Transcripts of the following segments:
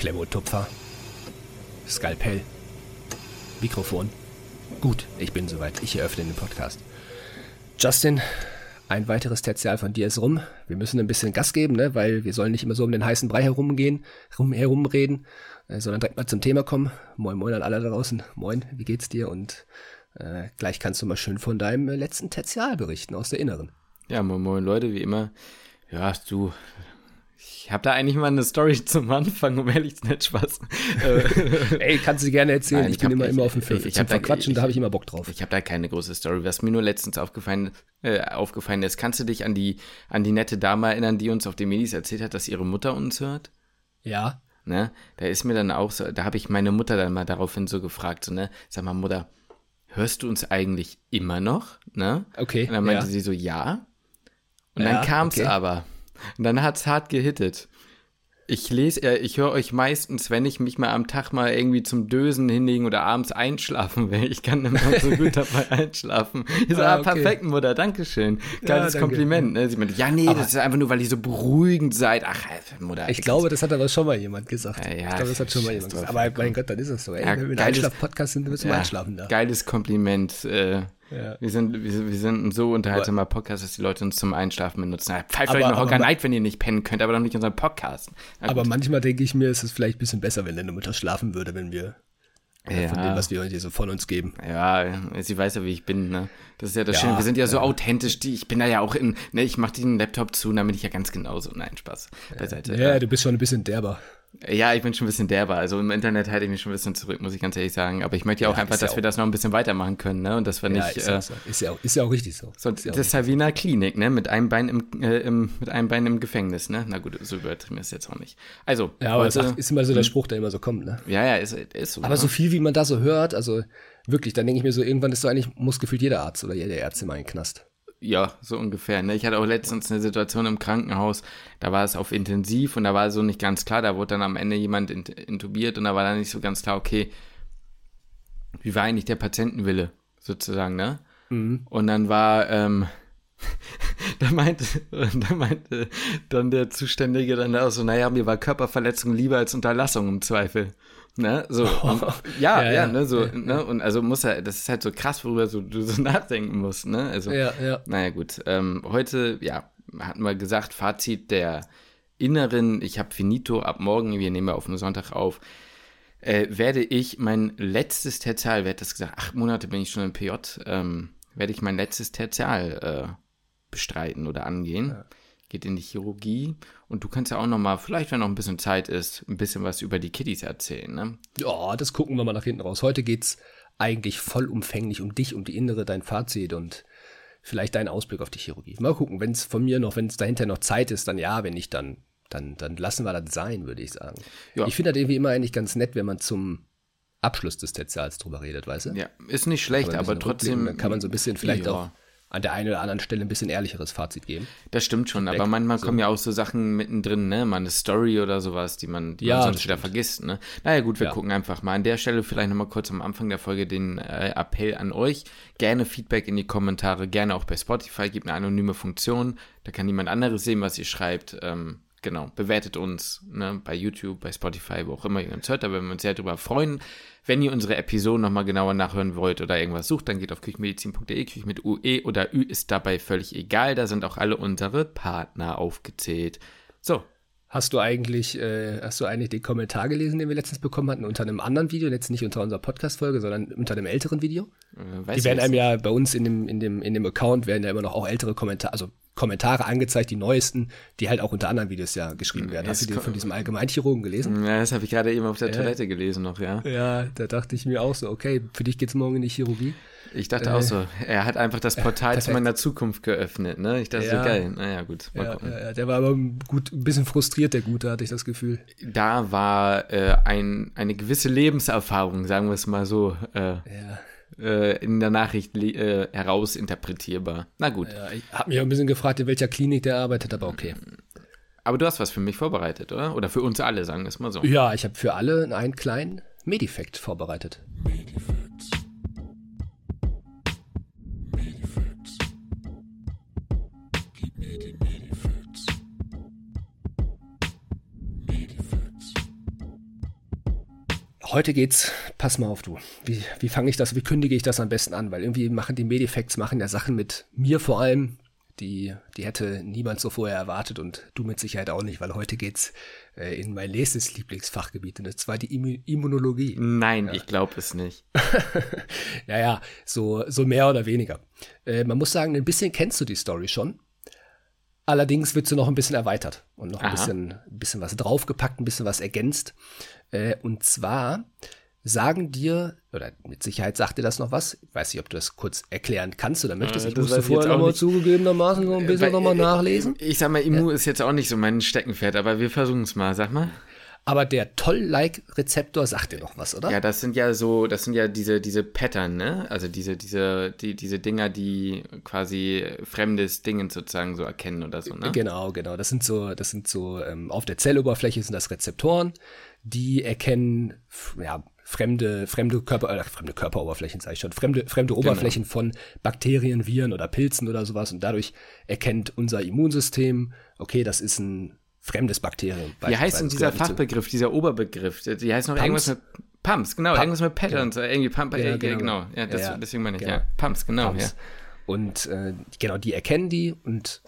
Klemotupfer. Skalpell. Mikrofon. Gut, ich bin soweit. Ich eröffne den Podcast. Justin, ein weiteres Tertial von dir ist rum. Wir müssen ein bisschen Gas geben, ne? weil wir sollen nicht immer so um den heißen Brei herumgehen, rum, herumreden, äh, sondern direkt mal zum Thema kommen. Moin, moin an alle da draußen. Moin, wie geht's dir? Und äh, gleich kannst du mal schön von deinem letzten Tertial berichten aus der Inneren. Ja, moin, moin Leute, wie immer. Ja, du, ich habe da eigentlich mal eine Story zum Anfang, um ehrlich zu sein, Spaß. Ey, kannst du gerne erzählen. Nein, ich, ich bin immer, ich, immer auf dem Film. Ich, ich Verquatschen, da, da habe ich immer Bock drauf. Ich habe da keine große Story. Was mir nur letztens aufgefallen, äh, aufgefallen ist, kannst du dich an die, an die nette Dame erinnern, die uns auf den Medis erzählt hat, dass ihre Mutter uns hört? Ja. Ne? Da ist mir dann auch so, da habe ich meine Mutter dann mal daraufhin so gefragt, so, ne, sag mal, Mutter, hörst du uns eigentlich immer noch? Ne? Okay. Und dann meinte ja. sie so, ja. Und ja, dann kam es okay. aber. Und dann hat es hart gehittet. Ich lese, äh, ich höre euch meistens, wenn ich mich mal am Tag mal irgendwie zum Dösen hinlegen oder abends einschlafen will. Ich kann immer so gut dabei einschlafen. Ich so, ah, ah okay. perfekt, Mutter, Dankeschön. Geiles ja, danke. Kompliment. Ne? Sie meinte, ja, nee, aber das ist einfach nur, weil ihr so beruhigend seid. Ach, Mutter. Ich glaube, das hat aber schon mal jemand gesagt. Ja, ja, ich glaube, das hat schon mal jemand gesagt. Aber mein Gott, dann ist es so. Ey, wenn wir einen Einschlaf-Podcast sind, müssen wir einschlafen da. Geiles Kompliment. Äh, ja. Wir, sind, wir, wir sind ein so unterhaltsamer Podcast, dass die Leute uns zum Einschlafen benutzen. Pfeift euch noch Hocker Night, wenn ihr nicht pennen könnt, aber doch nicht unseren Podcast. aber manchmal denke ich mir, ist es vielleicht ein bisschen besser, wenn deine Mutter schlafen würde, wenn wir ja. von dem, was wir heute so von uns geben. Ja, sie weiß ja, wie ich bin, ne? Das ist ja das ja, Schöne. Wir sind ja so ja. authentisch. Ich bin da ja auch in, ne, ich mach den Laptop zu, dann bin ich ja ganz genauso. Nein, Spaß. Beiseite. Ja, du bist schon ein bisschen derber. Ja, ich bin schon ein bisschen derber. Also im Internet halte ich mich schon ein bisschen zurück, muss ich ganz ehrlich sagen. Aber ich möchte ja auch einfach, dass wir das noch ein bisschen weitermachen können, ne? Und dass wir nicht. Ist, äh, so. ist, ja, auch, ist ja auch richtig so. so ja das ist ja wie in einer Klinik, ne? Mit einem Bein im, äh, im, mit einem Bein im Gefängnis, ne? Na gut, so übertrieben ist jetzt auch nicht. Also. Ja, aber heute, ist immer so der? Spruch, der immer so kommt, ne? Ja, ja, ist, ist so. Aber ne? so viel, wie man da so hört, also wirklich, dann denke ich mir so, irgendwann ist so eigentlich, muss gefühlt jeder Arzt oder jeder Ärzte mal in den Knast. Ja, so ungefähr. Ne? Ich hatte auch letztens eine Situation im Krankenhaus, da war es auf Intensiv und da war so nicht ganz klar, da wurde dann am Ende jemand intubiert und da war dann nicht so ganz klar, okay, wie war eigentlich der Patientenwille, sozusagen, ne? Mhm. Und dann war, ähm, da meinte, da meinte dann der Zuständige dann auch so, naja, mir war Körperverletzung lieber als Unterlassung im Zweifel. Ne? So, und, ja, ja, ja, ja, ne, so, ja, ne, und also muss er, das ist halt so krass, worüber so, du so nachdenken musst, ne, also, ja, ja. naja, gut, ähm, heute, ja, hatten wir gesagt, Fazit der Inneren, ich habe Finito ab morgen, wir nehmen auf den Sonntag auf, äh, werde ich mein letztes Tertial, wer hat das gesagt, acht Monate bin ich schon im PJ, ähm, werde ich mein letztes Tertial äh, bestreiten oder angehen. Ja geht in die Chirurgie und du kannst ja auch noch mal, vielleicht wenn noch ein bisschen Zeit ist, ein bisschen was über die Kiddies erzählen, ne? Ja, das gucken wir mal nach hinten raus. Heute geht's eigentlich vollumfänglich um dich, um die Innere, dein Fazit und vielleicht deinen Ausblick auf die Chirurgie. Mal gucken, wenn es von mir noch, wenn es dahinter noch Zeit ist, dann ja, wenn nicht, dann, dann, dann lassen wir das sein, würde ich sagen. Ja. Ich finde das irgendwie immer eigentlich ganz nett, wenn man zum Abschluss des Tertials drüber redet, weißt du? Ja, ist nicht schlecht, aber trotzdem. Kann man so ein bisschen vielleicht ja. auch an der einen oder anderen Stelle ein bisschen ehrlicheres Fazit geben. Das stimmt schon, Feedback, aber manchmal so. kommen ja auch so Sachen mittendrin, ne? Mal eine Story oder sowas, die man, die ja, man sonst wieder vergisst, ne? Naja, gut, wir ja. gucken einfach mal. An der Stelle vielleicht nochmal kurz am Anfang der Folge den äh, Appell an euch. Gerne Feedback in die Kommentare, gerne auch bei Spotify, gibt eine anonyme Funktion. Da kann niemand anderes sehen, was ihr schreibt. Ähm, genau, bewertet uns ne, bei YouTube, bei Spotify, wo auch immer ihr uns hört. Da würden wir uns sehr darüber freuen. Wenn ihr unsere Episoden nochmal genauer nachhören wollt oder irgendwas sucht, dann geht auf küchenmedizin.de. Küche mit UE oder Ü ist dabei völlig egal. Da sind auch alle unsere Partner aufgezählt. So. Hast du eigentlich, äh, hast du eigentlich den Kommentar gelesen, den wir letztens bekommen hatten, unter einem anderen Video, jetzt nicht unter unserer Podcast-Folge, sondern unter einem älteren Video? Äh, die werden einem ja bei uns in dem, in dem, in dem Account werden ja immer noch auch ältere Kommentare, also Kommentare angezeigt, die neuesten, die halt auch unter anderen Videos ja geschrieben werden. Hast du die von diesem Allgemeinchirurgen gelesen? Ja, das habe ich gerade eben auf der ja. Toilette gelesen noch, ja. Ja, da dachte ich mir auch so, okay, für dich geht's morgen in die Chirurgie. Ich dachte äh, auch so, er hat einfach das Portal äh, zu meiner Zukunft geöffnet, ne? Ich dachte ja. so geil. Naja, gut. Ja, ja, der war aber gut, ein bisschen frustriert, der Gute, hatte ich das Gefühl. Da war äh, ein, eine gewisse Lebenserfahrung, sagen wir es mal so. Äh, ja äh, in der Nachricht äh, herausinterpretierbar. Na gut. Ja, ich habe mich auch ein bisschen gefragt, in welcher Klinik der arbeitet, aber okay. Aber du hast was für mich vorbereitet, oder? Oder für uns alle, sagen wir es mal so. Ja, ich habe für alle einen kleinen Medifact vorbereitet. Medifacts. Heute geht's, pass mal auf du, wie, wie fange ich das, wie kündige ich das am besten an? Weil irgendwie machen die Medifacts, machen ja Sachen mit mir vor allem, die, die hätte niemand so vorher erwartet und du mit Sicherheit auch nicht, weil heute geht's äh, in mein nächstes Lieblingsfachgebiet und zwar die Immu Immunologie. Nein, ja. ich glaube es nicht. naja, so, so mehr oder weniger. Äh, man muss sagen, ein bisschen kennst du die Story schon. Allerdings wird sie noch ein bisschen erweitert und noch ein bisschen, ein bisschen was draufgepackt, ein bisschen was ergänzt. Äh, und zwar sagen dir, oder mit Sicherheit sagt dir das noch was, ich weiß nicht, ob du das kurz erklären kannst oder möchtest, äh, ich musste vorher nochmal zugegebenermaßen so ein bisschen äh, nochmal nachlesen. Ich sag mal, Immu ja. ist jetzt auch nicht so mein Steckenpferd, aber wir versuchen es mal, sag mal. Aber der Toll-Like-Rezeptor sagt dir noch was, oder? Ja, das sind ja so, das sind ja diese, diese Pattern, ne? Also diese, diese, die, diese Dinger, die quasi fremdes Dingen sozusagen so erkennen oder so, ne? Genau, genau. Das sind so, das sind so, ähm, auf der Zelloberfläche sind das Rezeptoren, die erkennen, ja, fremde, fremde Körper, äh, fremde Körperoberflächen, sage ich schon, fremde, fremde genau. Oberflächen genau. von Bakterien, Viren oder Pilzen oder sowas und dadurch erkennt unser Immunsystem, okay, das ist ein fremdes Bakterium. Wie heißt denn dieser Fachbegriff, dieser Oberbegriff? Die heißt noch Pumps? irgendwas mit Pumps, genau, Pump, irgendwas mit Patterns, genau. irgendwie Pump, ja, äh, genau, genau. Ja, das, ja, deswegen meine ich, genau. ja, Pumps, genau, Pumps. ja. Und äh, genau, die erkennen die und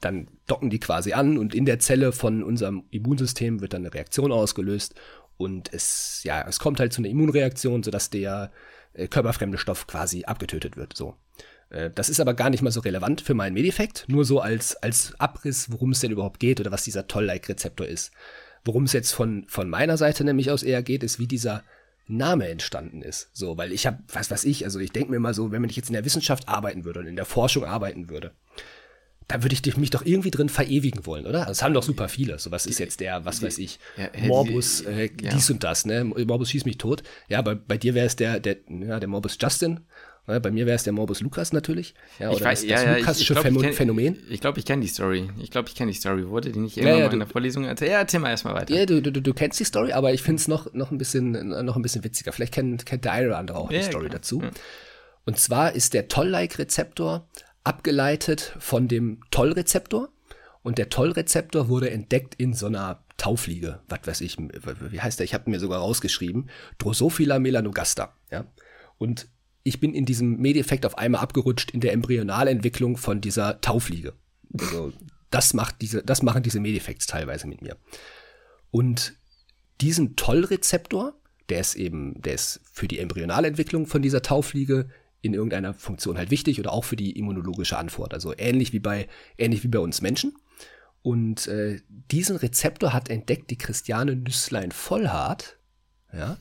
dann docken die quasi an und in der Zelle von unserem Immunsystem wird dann eine Reaktion ausgelöst und es, ja, es kommt halt zu einer Immunreaktion, sodass der äh, körperfremde Stoff quasi abgetötet wird. So. Äh, das ist aber gar nicht mal so relevant für meinen Medifekt, nur so als, als Abriss, worum es denn überhaupt geht oder was dieser Toll-like-Rezeptor ist. Worum es jetzt von, von meiner Seite nämlich aus eher geht, ist, wie dieser Name entstanden ist. So, weil ich habe, was weiß ich, also ich denke mir mal so, wenn man jetzt in der Wissenschaft arbeiten würde und in der Forschung arbeiten würde, da würde ich mich doch irgendwie drin verewigen wollen, oder? Das haben doch super viele. So, was ist jetzt der, was weiß ich, ja, Morbus, äh, ja. dies und das, ne? Morbus schießt mich tot. Ja, bei, bei dir wäre es der, der, ja, der Morbus Justin. Ja, bei mir wäre es der Morbus Lukas natürlich. Ja, ich weiß, das, das ja, Lukasische ich, ich glaub, Phänomen. Ich glaube, ich kenne die Story. Ich glaube, ich kenne die Story. Wurde die nicht irgendwann ja, mal in der Vorlesung erzählt? Ja, erzähl mal erstmal weiter. Ja, du, du, du kennst die Story, aber ich finde es noch, noch, ein bisschen, noch ein bisschen witziger. Vielleicht kennt, kennt der eine oder andere auch die Story dazu. Und zwar ist der Toll-like-Rezeptor abgeleitet von dem Tollrezeptor. Und der Tollrezeptor wurde entdeckt in so einer Taufliege. Was weiß ich, wie heißt der? Ich habe mir sogar rausgeschrieben. Drosophila melanogaster. Ja? Und ich bin in diesem Medeffekt auf einmal abgerutscht in der Embryonalentwicklung von dieser Taufliege. Also das macht diese, das machen diese Medeffekts teilweise mit mir. Und diesen Tollrezeptor, der ist eben, der ist für die Embryonalentwicklung von dieser Taufliege in irgendeiner Funktion halt wichtig oder auch für die immunologische Antwort. Also ähnlich wie bei, ähnlich wie bei uns Menschen. Und äh, diesen Rezeptor hat entdeckt die Christiane Nüsslein Vollhardt. Ja.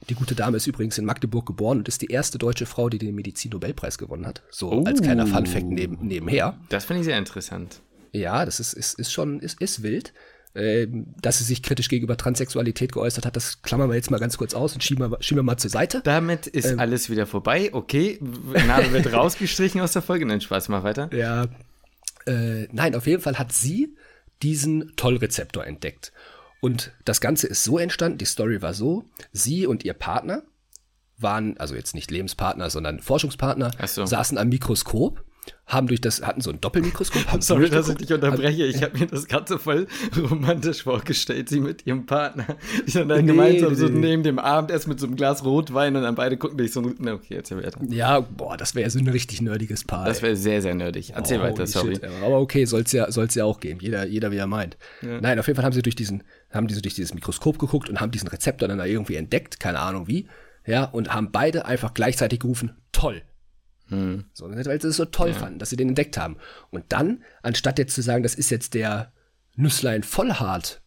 Und die gute Dame ist übrigens in Magdeburg geboren und ist die erste deutsche Frau, die den Medizin-Nobelpreis gewonnen hat. So oh. als kleiner Fun-Fact neben, nebenher. Das finde ich sehr interessant. Ja, das ist, ist, ist schon, ist, ist wild. Ähm, dass sie sich kritisch gegenüber Transsexualität geäußert hat, das klammern wir jetzt mal ganz kurz aus und schieben wir, schieben wir mal zur Seite. Damit ist ähm, alles wieder vorbei. Okay, Name wird rausgestrichen aus der Folge. Nein, Spaß, mach weiter. Ja, äh, nein, auf jeden Fall hat sie diesen Tollrezeptor entdeckt. Und das Ganze ist so entstanden, die Story war so, sie und ihr Partner waren, also jetzt nicht Lebenspartner, sondern Forschungspartner, so. saßen am Mikroskop haben durch das, hatten so ein Doppelmikroskop. Haben Sorry, dass ich dich unterbreche. Ich habe mir das Ganze voll romantisch vorgestellt, sie mit ihrem Partner. Die sind dann nee, gemeinsam nee, so neben dem Abendessen mit so einem Glas Rotwein und dann beide gucken dich so, na okay, erzähl weiter. Ja, boah, das wäre so ein richtig nerdiges Paar. Das wäre sehr, sehr nerdig. Erzähl oh, weiter, sorry. Shit, aber okay, soll's ja, soll's ja auch geben. Jeder, jeder wie er meint. Ja. Nein, auf jeden Fall haben sie durch diesen, haben die so durch dieses Mikroskop geguckt und haben diesen Rezeptor dann da irgendwie entdeckt, keine Ahnung wie. Ja, und haben beide einfach gleichzeitig gerufen, toll. So, weil sie es so toll ja. fanden, dass sie den entdeckt haben. Und dann, anstatt jetzt zu sagen, das ist jetzt der Nüsslein Vollhart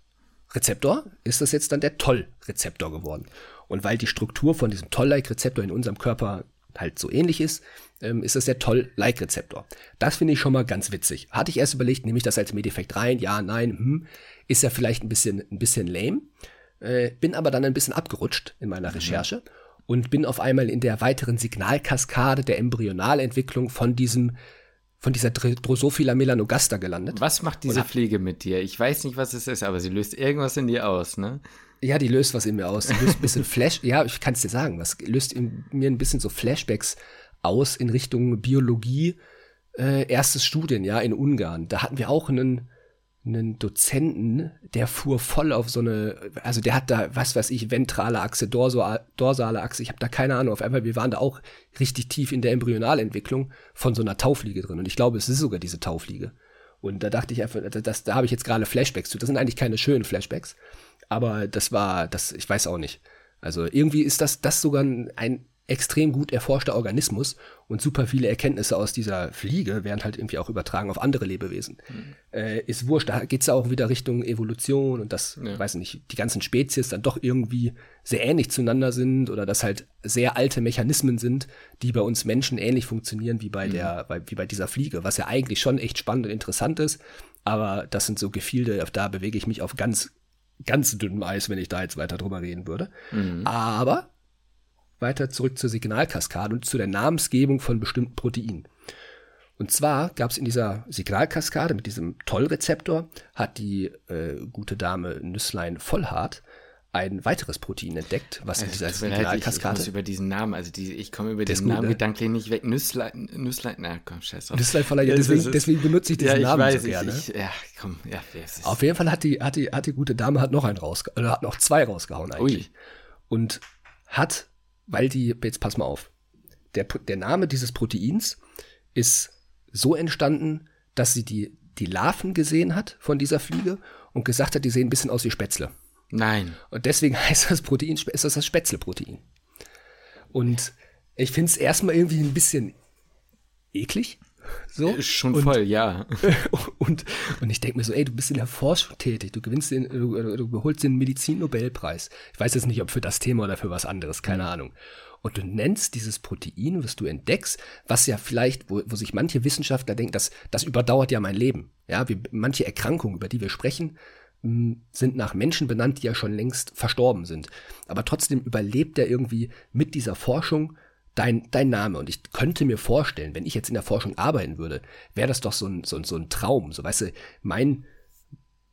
Rezeptor, ist das jetzt dann der Toll-Rezeptor geworden. Und weil die Struktur von diesem Toll-like-Rezeptor in unserem Körper halt so ähnlich ist, ähm, ist das der Toll-like-Rezeptor. Das finde ich schon mal ganz witzig. Hatte ich erst überlegt, nehme ich das als Medeffekt rein? Ja, nein, hm. Ist ja vielleicht ein bisschen, ein bisschen lame. Äh, bin aber dann ein bisschen abgerutscht in meiner mhm. Recherche. Und bin auf einmal in der weiteren Signalkaskade der Embryonalentwicklung von diesem von dieser Drosophila melanogaster gelandet. Was macht diese Pflege mit dir? Ich weiß nicht, was es ist, aber sie löst irgendwas in dir aus, ne? Ja, die löst was in mir aus. Die löst ein bisschen Flash. ja, ich kann es dir sagen. Was löst in mir ein bisschen so Flashbacks aus in Richtung Biologie. Äh, erstes Studien, ja, in Ungarn. Da hatten wir auch einen, einen Dozenten, der fuhr voll auf so eine, also der hat da, was weiß ich, ventrale Achse, dorsale Achse, ich habe da keine Ahnung, auf einmal, wir waren da auch richtig tief in der Embryonalentwicklung von so einer Taufliege drin und ich glaube, es ist sogar diese Taufliege. Und da dachte ich einfach, das, da habe ich jetzt gerade Flashbacks zu. Das sind eigentlich keine schönen Flashbacks, aber das war, das, ich weiß auch nicht. Also irgendwie ist das, das sogar ein extrem gut erforschter Organismus und super viele Erkenntnisse aus dieser Fliege werden halt irgendwie auch übertragen auf andere Lebewesen. Mhm. Äh, ist wurscht, da geht es auch wieder Richtung Evolution und dass, ja. weiß nicht, die ganzen Spezies dann doch irgendwie sehr ähnlich zueinander sind oder dass halt sehr alte Mechanismen sind, die bei uns Menschen ähnlich funktionieren wie bei mhm. der, bei, wie bei dieser Fliege, was ja eigentlich schon echt spannend und interessant ist. Aber das sind so Gefilde, da bewege ich mich auf ganz, ganz dünnem Eis, wenn ich da jetzt weiter drüber reden würde. Mhm. Aber weiter zurück zur Signalkaskade und zu der Namensgebung von bestimmten Proteinen. Und zwar gab es in dieser Signalkaskade mit diesem Tollrezeptor, hat die äh, gute Dame Nüsslein Vollhart ein weiteres Protein entdeckt, was in dieser Signalkaskade. Ich, ich über diesen Namen, also die, ich komme über diesen gut, Namen ne? gedanklich nicht weg. Nüsslein, Nüsslein, na komm, scheiß drauf. Nüsslein ja, deswegen, deswegen benutze ich diesen ja, ich Namen weiß, so gerne. Ich, ja, komm, ja. Auf jeden Fall hat die, hat die, hat die gute Dame hat noch einen rausgehauen, hat noch zwei rausgehauen eigentlich. Ui. Und hat weil die, jetzt pass mal auf, der, der Name dieses Proteins ist so entstanden, dass sie die, die Larven gesehen hat von dieser Fliege und gesagt hat, die sehen ein bisschen aus wie Spätzle. Nein. Und deswegen heißt das Protein, ist das das Spätzle-Protein. Und ich finde es erstmal irgendwie ein bisschen eklig. So. Ist schon und, voll, ja. Und, und ich denke mir so, ey, du bist in der Forschung tätig, du gewinnst den, du, du holst den Medizin-Nobelpreis. Ich weiß jetzt nicht, ob für das Thema oder für was anderes, keine Ahnung. Und du nennst dieses Protein, was du entdeckst, was ja vielleicht, wo, wo sich manche Wissenschaftler denken, das, das überdauert ja mein Leben. Ja, wie, manche Erkrankungen, über die wir sprechen, hm, sind nach Menschen benannt, die ja schon längst verstorben sind. Aber trotzdem überlebt er irgendwie mit dieser Forschung dein, dein Name. Und ich könnte mir vorstellen, wenn ich jetzt in der Forschung arbeiten würde, wäre das doch so ein, so, so ein Traum. So, weißt du, mein,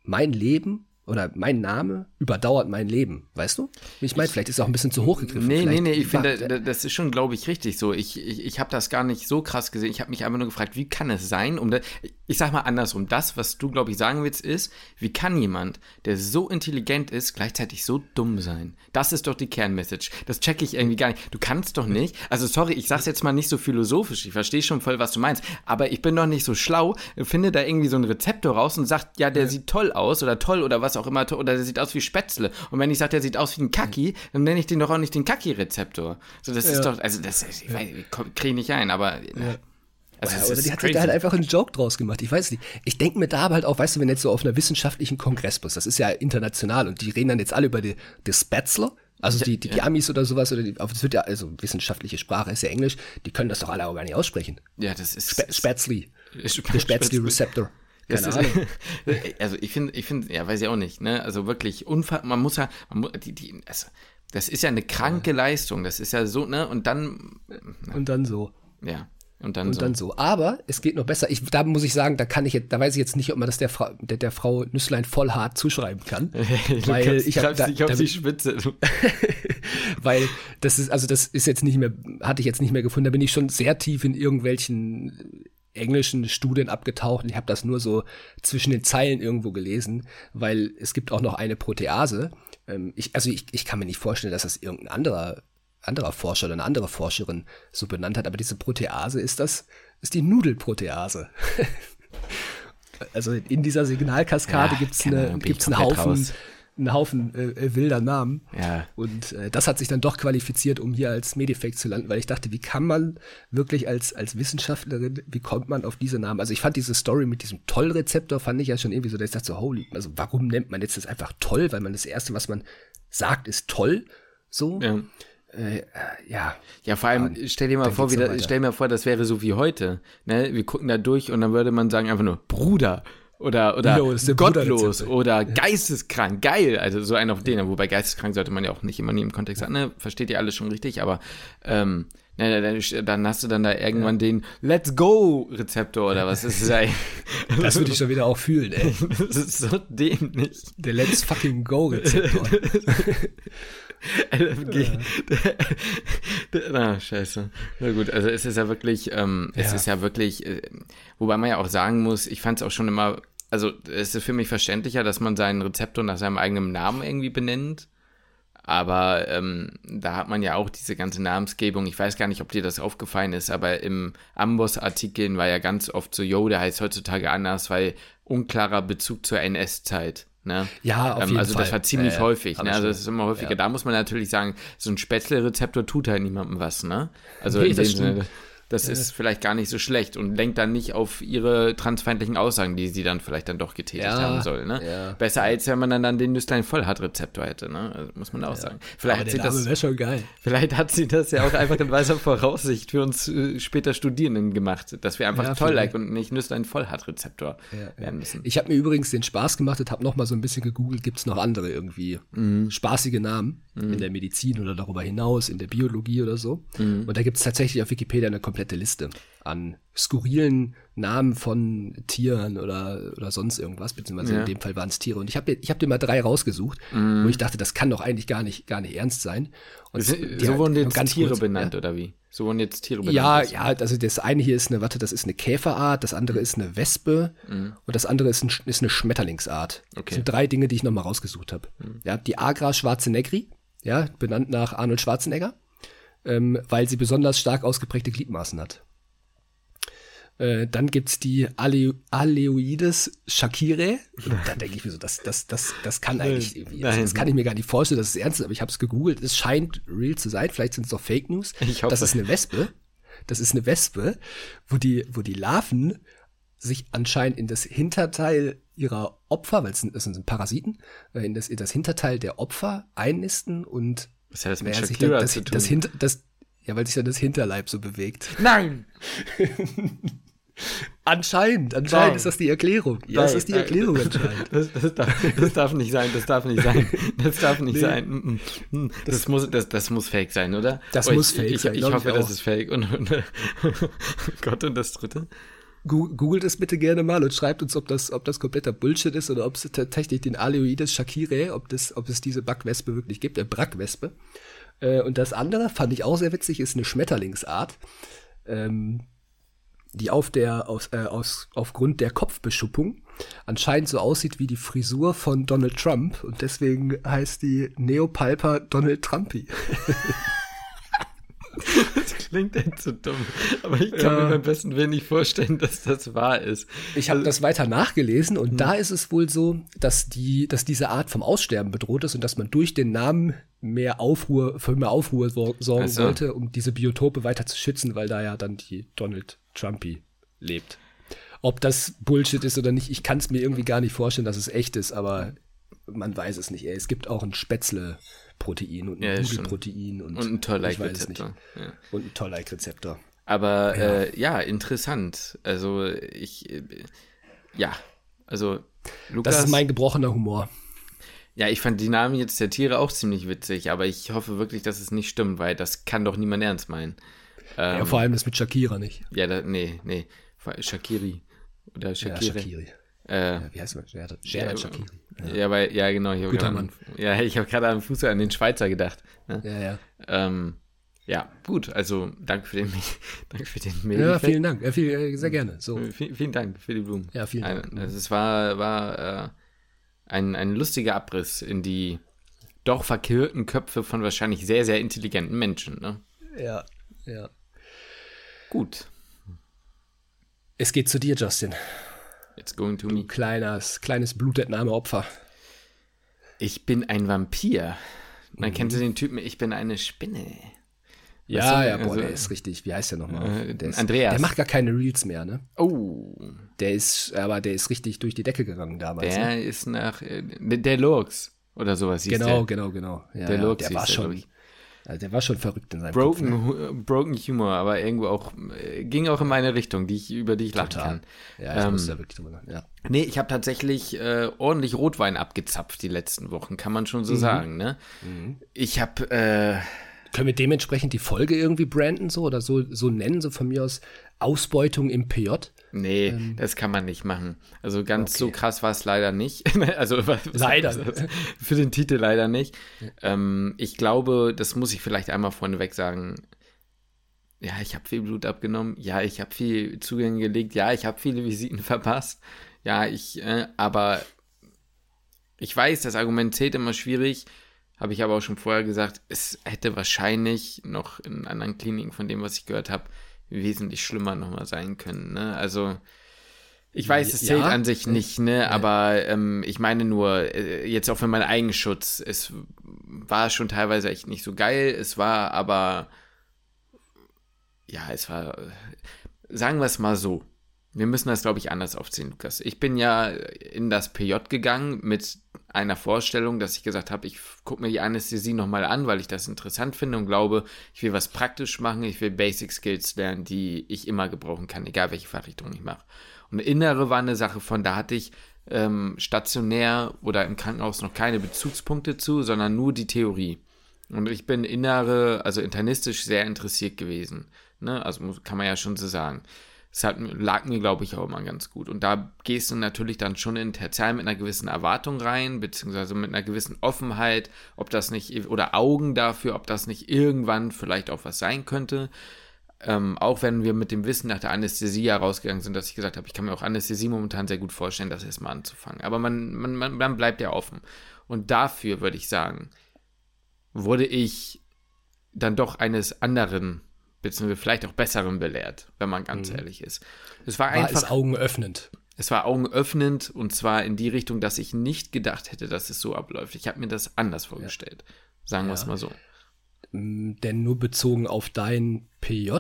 mein Leben oder mein Name überdauert mein Leben, weißt du? Ich meine, vielleicht ist es auch ein bisschen zu hoch gegriffen. Nee, nee, nee, ich finde, das ist schon, glaube ich, richtig so. Ich, ich, ich habe das gar nicht so krass gesehen. Ich habe mich einfach nur gefragt, wie kann es sein, um das, ich sag mal andersrum, das, was du, glaube ich, sagen willst, ist, wie kann jemand, der so intelligent ist, gleichzeitig so dumm sein? Das ist doch die Kernmessage. Das checke ich irgendwie gar nicht. Du kannst doch nicht, also sorry, ich sag's jetzt mal nicht so philosophisch, ich verstehe schon voll, was du meinst, aber ich bin doch nicht so schlau, finde da irgendwie so ein Rezeptor raus und sagt, ja, der ja. sieht toll aus oder toll oder was auch immer, oder der sieht aus wie Spätzle. Und wenn ich sage, der sieht aus wie ein Kaki, dann nenne ich den doch auch nicht den Kaki-Rezeptor. So, das ja. ist doch, also das, ich, weiß, ich kriege nicht ein, aber. Ja. Also ja, oder die hat sich da halt einfach einen Joke draus gemacht. Ich weiß nicht. Ich denke mir da aber halt auch, weißt du, wenn jetzt so auf einer wissenschaftlichen Kongress bist, das ist ja international und die reden dann jetzt alle über die, die Spätzle, also die, die, die Amis oder sowas, oder die, das wird ja, also wissenschaftliche Sprache ist ja Englisch, die können das doch alle auch gar nicht aussprechen. Ja, das ist. Spä Spätzli. Der Spätzli Receptor. Keine Ahnung. Ist, also ich finde, ich finde, ja, weiß ich auch nicht, ne? Also wirklich, unfall, man muss ja, man die, die, also, das ist ja eine kranke ja. Leistung, das ist ja so, ne? Und dann. Na, und dann so. Ja. Und dann, und so. dann so. Aber es geht noch besser. Ich, da muss ich sagen, da kann ich jetzt, da weiß ich jetzt nicht, ob man das der Frau, der, der Frau Nüsslein voll hart zuschreiben kann. weil kannst, ich habe da, auf die Spitze. weil das ist, also das ist jetzt nicht mehr, hatte ich jetzt nicht mehr gefunden. Da bin ich schon sehr tief in irgendwelchen englischen Studien abgetaucht und ich habe das nur so zwischen den Zeilen irgendwo gelesen, weil es gibt auch noch eine Protease. Ähm, ich, also ich, ich kann mir nicht vorstellen, dass das irgendein anderer anderer Forscher oder eine andere Forscherin so benannt hat, aber diese Protease ist das, ist die Nudelprotease. also in dieser Signalkaskade ja, gibt's eine, gibt's einen Haufen, raus einen Haufen äh, äh, wilder Namen. Ja. Und äh, das hat sich dann doch qualifiziert, um hier als Medifekt zu landen, weil ich dachte, wie kann man wirklich als, als Wissenschaftlerin, wie kommt man auf diese Namen? Also ich fand diese Story mit diesem Toll-Rezeptor, fand ich ja schon irgendwie so, dass ich dachte so, holy, also warum nennt man jetzt das einfach toll? Weil man das Erste, was man sagt, ist toll. So. Ja. Äh, ja. Ja, vor allem, ja, stell dir mal vor, wie da, stell mir vor, das wäre so wie heute. Ne? Wir gucken da durch und dann würde man sagen einfach nur, Bruder, oder, oder Yo, gottlos oder geisteskrank, geil. Also so ein auf den, wobei geisteskrank sollte man ja auch nicht immer nie im Kontext sagen, ne? Versteht ihr alles schon richtig, aber ähm, dann, dann hast du dann da irgendwann ja. den Let's Go-Rezeptor oder was ist das? das würde ich schon wieder auch fühlen, ey. Das ist so dämlich. Der Let's fucking Go-Rezeptor. LFG. Na, scheiße. Na gut, also es ist ja wirklich, ähm, es ja. ist ja wirklich, äh, wobei man ja auch sagen muss, ich fand es auch schon immer also es ist für mich verständlicher, dass man seinen Rezeptor nach seinem eigenen Namen irgendwie benennt. Aber ähm, da hat man ja auch diese ganze Namensgebung. Ich weiß gar nicht, ob dir das aufgefallen ist, aber im Amboss-Artikeln war ja ganz oft so, yo, der heißt heutzutage anders, weil unklarer Bezug zur NS-Zeit. Ne? Ja, auf ähm, jeden Also Fall. das war ziemlich ja, häufig. Ne? Also das ist immer häufiger. Ja. Da muss man natürlich sagen, so ein Spätzle-Rezeptor tut halt niemandem was. Ne? Also Nee, in dem Sinne, das ist vielleicht gar nicht so schlecht und lenkt dann nicht auf ihre transfeindlichen Aussagen, die sie dann vielleicht dann doch getätigt Ja, haben soll. Ne? ja. Besser als wenn man dann, dann den Nüstlein Vollhartrezeptor hätte. Ne? Also muss man auch sagen. Vielleicht hat, sie das, wäre schon geil. vielleicht hat sie das ja auch einfach in weiser Voraussicht für uns äh, später Studierenden gemacht, dass wir einfach Ja, Toll-like und nicht Nüstlein Vollhartrezeptor werden müssen. Ich habe mir übrigens den Spaß gemacht und habe noch mal so ein bisschen gegoogelt, gibt es noch andere irgendwie Mhm. spaßige Namen in der Medizin oder darüber hinaus, in der Biologie oder so. Mhm. Und da gibt es tatsächlich auf Wikipedia eine komplette Liste an skurrilen Namen von Tieren oder, oder sonst irgendwas, beziehungsweise Ja. in dem Fall waren es Tiere. Und ich habe ich hab dir mal drei rausgesucht, wo ich dachte, das kann doch eigentlich gar nicht, gar nicht ernst sein. Und So, so wurden jetzt ganz Tiere kurz, benannt, ja. oder wie? So wurden jetzt Tiere benannt. Ja, Also- ja, also das eine hier ist eine, warte, das ist eine Käferart, das andere ist eine Wespe und das andere ist, ein, ist eine Schmetterlingsart. Mhm. Okay. Mhm. Das sind drei Dinge, die ich nochmal rausgesucht habe. Ja, die Agra schwarzenegri, ja, benannt nach Arnold Schwarzenegger, ähm, weil sie besonders stark ausgeprägte Gliedmaßen hat. Äh, dann gibt's die Ale Aleoides shakire. Da denke ich mir so, das, das, das, das kann eigentlich irgendwie, das, Nein. das kann ich mir gar nicht vorstellen, dass es ernst ist, aber ich habe es gegoogelt. Es scheint real zu sein, vielleicht sind es doch Fake News. Ich hoffe. Das ist eine Wespe. Das ist eine Wespe, wo die, wo die Larven sich anscheinend in das Hinterteil ihrer Opfer, weil es sind, das sind Parasiten, äh, in das, in das Hinterteil der Opfer einnisten und Was hat das mit Shakira das, zu tun? das, Hinter, das, ja, weil sich dann das Hinterleib so bewegt. Nein! Anscheinend, anscheinend Nein. ist das die Erklärung. Ja, das ist die nein. Erklärung anscheinend. Das, das, darf, das darf nicht sein, das darf nicht sein. Das darf nicht Nee. sein. Mm, mm, mm. Das, muss, das, das muss fake sein, oder? Das Oh, muss ich, fake ich, sein, Ich ich hoffe, das auch. ist fake. Und, und Gott, und das dritte? Googelt es bitte gerne mal und schreibt uns, ob das, ob das kompletter Bullshit ist oder ob es tatsächlich den Aleoides shakire, ob, das, ob es diese Backwespe wirklich gibt, äh, Brackwespe. Äh, und das andere fand ich auch sehr witzig, ist eine Schmetterlingsart, ähm, die auf der, aus, äh, aus, aufgrund der Kopfbeschuppung anscheinend so aussieht wie die Frisur von Donald Trump und deswegen heißt die Neopalpa Donald Trumpy. Das klingt echt so dumm. Aber ich kann Ja. mir beim besten Willen nicht vorstellen, dass das wahr ist. Ich habe das weiter nachgelesen und da ist es wohl so, dass die, dass diese Art vom Aussterben bedroht ist und dass man durch den Namen mehr Aufruhr, für mehr Aufruhr sor- sorgen Ach so. wollte, um diese Biotope weiter zu schützen, weil da ja dann die Donald Trumpy lebt. Ob das Bullshit ist oder nicht, ich kann es mir irgendwie gar nicht vorstellen, dass es echt ist, aber man weiß es nicht. Ey. Es gibt auch ein Spätzle-Protein und Ja, ein schon. Nudelprotein und, Und ein toller ich weiß es nicht. Rezeptor. Ja. Und ein Toll-Like-Rezeptor. Aber ja. Äh, ja, interessant. Also ich, äh, ja, also Lukas. Das ist mein gebrochener Humor. ja, ich fand die Namen jetzt der Tiere auch ziemlich witzig, aber ich hoffe wirklich, dass es nicht stimmt, weil das kann doch niemand ernst meinen. ja, vor allem das mit Shakira nicht. Ja, da, nee, nee. Shakiri. Oder Ja, Shakiri. Shakiri. Äh, Ja, wie heißt man? Ja, Gerhard Shakiri. Ja, weil, ja, genau. Ich Guter Mann. an- Ja, ich habe gerade am Fuß an den Schweizer gedacht. Ne? Ja, ja. Ähm, ja, gut. Also, danke für den, danke für den Mail. Ja, vielen Dank. Ja, viel, äh, sehr gerne. So. Vielen, vielen Dank für die Blumen. Ja, vielen Dank. Ein, also es war, war äh, ein, ein lustiger Abriss in die doch verkirrten Köpfe von wahrscheinlich sehr, sehr intelligenten Menschen. Ne? Ja, ja. Gut, Es geht zu dir, Justin. It's going to me. Kleines, kleines Blutentnahmeopfer. Ich bin ein Vampir. Man kennt so den Typen, ich bin eine Spinne. Ja, Weißt du, ja, boah, also- der ist richtig. Wie heißt der nochmal? Äh, der ist, Andreas. Der macht gar keine Reels mehr, ne? Oh, Der ist, aber der ist richtig durch die Decke gegangen damals. ne? der ist nach äh, der Lurks oder sowas hieß Genau, der. genau, genau. Ja, Der ja, Lurks der war der, schon, ich. Also der war schon verrückt in seinem Kopf. Broken, Ne? Hu- Broken Humor, aber irgendwo auch, äh, ging auch in meine Richtung, die ich, über die ich lachen Total. kann. Ja, ich Ähm, muss da wirklich drüber lachen. Ja. Nee, ich habe tatsächlich äh, ordentlich Rotwein abgezapft die letzten Wochen, kann man schon so Mhm. sagen, ne? Ich habe, äh, Können wir dementsprechend die Folge irgendwie branden so oder so, so nennen, so von mir aus Ausbeutung im PJ? nee, Ähm. das kann man nicht machen. Also ganz so krass war es leider nicht. also was, Leider. Für den Titel leider nicht. Ähm, ich glaube, das muss ich vielleicht einmal vorneweg sagen. Ja, ich habe viel Blut abgenommen. Ja, ich habe viel Zugänge gelegt. Ja, ich habe viele Visiten verpasst. Ja, ich, äh, aber ich weiß, das Argument zählt immer schwierig, habe ich aber auch schon vorher gesagt, es hätte wahrscheinlich noch in anderen Kliniken von dem, was ich gehört habe, wesentlich schlimmer nochmal sein können. Ne? Also ich weiß, es zählt ja, an sich nicht, ne? Aber ähm, ich meine nur, äh, jetzt auch für meinen Eigenschutz, es war schon teilweise echt nicht so geil. Es war aber, ja, es war, sagen wir es mal so. Wir müssen das, glaube ich, anders aufziehen, Lukas. Ich bin ja in das PJ gegangen mit einer Vorstellung, dass ich gesagt habe, ich gucke mir die Anästhesie nochmal an, weil ich das interessant finde und glaube, ich will was praktisch machen, ich will Basic Skills lernen, die ich immer gebrauchen kann, egal welche Fachrichtung ich mache. Und Innere war eine Sache von, da hatte ich ähm, stationär oder im Krankenhaus noch keine Bezugspunkte zu, sondern nur die Theorie. Und ich bin innere, also internistisch sehr interessiert gewesen. Ne? Also kann man ja schon so sagen. Es hat, lag mir, glaube ich, auch immer ganz gut. Und da gehst du natürlich dann schon in Tertial mit einer gewissen Erwartung rein, beziehungsweise mit einer gewissen Offenheit, ob das nicht, oder Augen dafür, ob das nicht irgendwann vielleicht auch was sein könnte. Ähm, auch wenn wir mit dem Wissen nach der Anästhesie herausgegangen sind, dass ich gesagt habe, ich kann mir auch Anästhesie momentan sehr gut vorstellen, das erstmal anzufangen. Aber man, man, man, man bleibt ja offen. Und dafür würde ich sagen, wurde ich dann doch eines anderen, beziehungsweise vielleicht auch besseren belehrt, wenn man ganz mhm. ehrlich ist. Es war, war einfach. Es augenöffnend. Es war augenöffnend und zwar in die Richtung, dass ich nicht gedacht hätte, dass es so abläuft. Ich habe mir das anders vorgestellt. Ja. Sagen wir es mal so. Denn nur bezogen auf dein PJ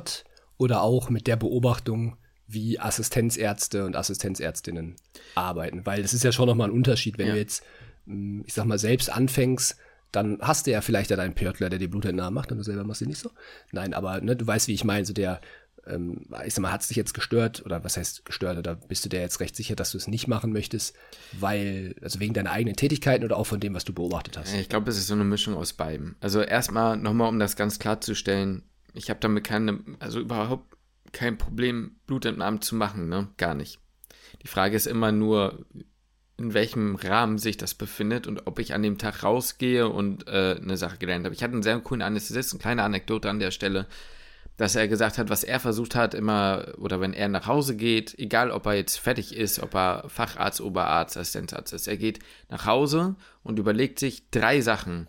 oder auch mit der Beobachtung, wie Assistenzärzte und Assistenzärztinnen arbeiten. Weil es ist ja schon nochmal ein Unterschied, wenn ja. du jetzt, ich sag mal, selbst anfängst, dann hast du ja vielleicht ja deinen PJler, der die Blutentnahmen macht und du selber machst sie nicht so. Nein, aber ne, du weißt, wie ich meine, so der ähm, ich sag mal, hat es dich jetzt gestört oder was heißt gestört oder bist du dir jetzt recht sicher, dass du es nicht machen möchtest, weil, also wegen deiner eigenen Tätigkeiten oder auch von dem, was du beobachtet hast? Ich glaube, es ist so eine Mischung aus beidem. Also erstmal nochmal, um das ganz klarzustellen, ich habe damit keine, also überhaupt kein Problem, Blutentnahmen zu machen, ne? Gar nicht. Die Frage ist immer nur, in welchem Rahmen sich das befindet und ob ich an dem Tag rausgehe und äh, eine Sache gelernt habe. Ich hatte einen sehr coolen Anästhesist, eine kleine Anekdote an der Stelle dass er gesagt hat, was er versucht hat, immer, oder wenn er nach Hause geht, egal ob er jetzt fertig ist, ob er Facharzt, Oberarzt, Assistenzarzt ist, er geht nach Hause und überlegt sich drei Sachen,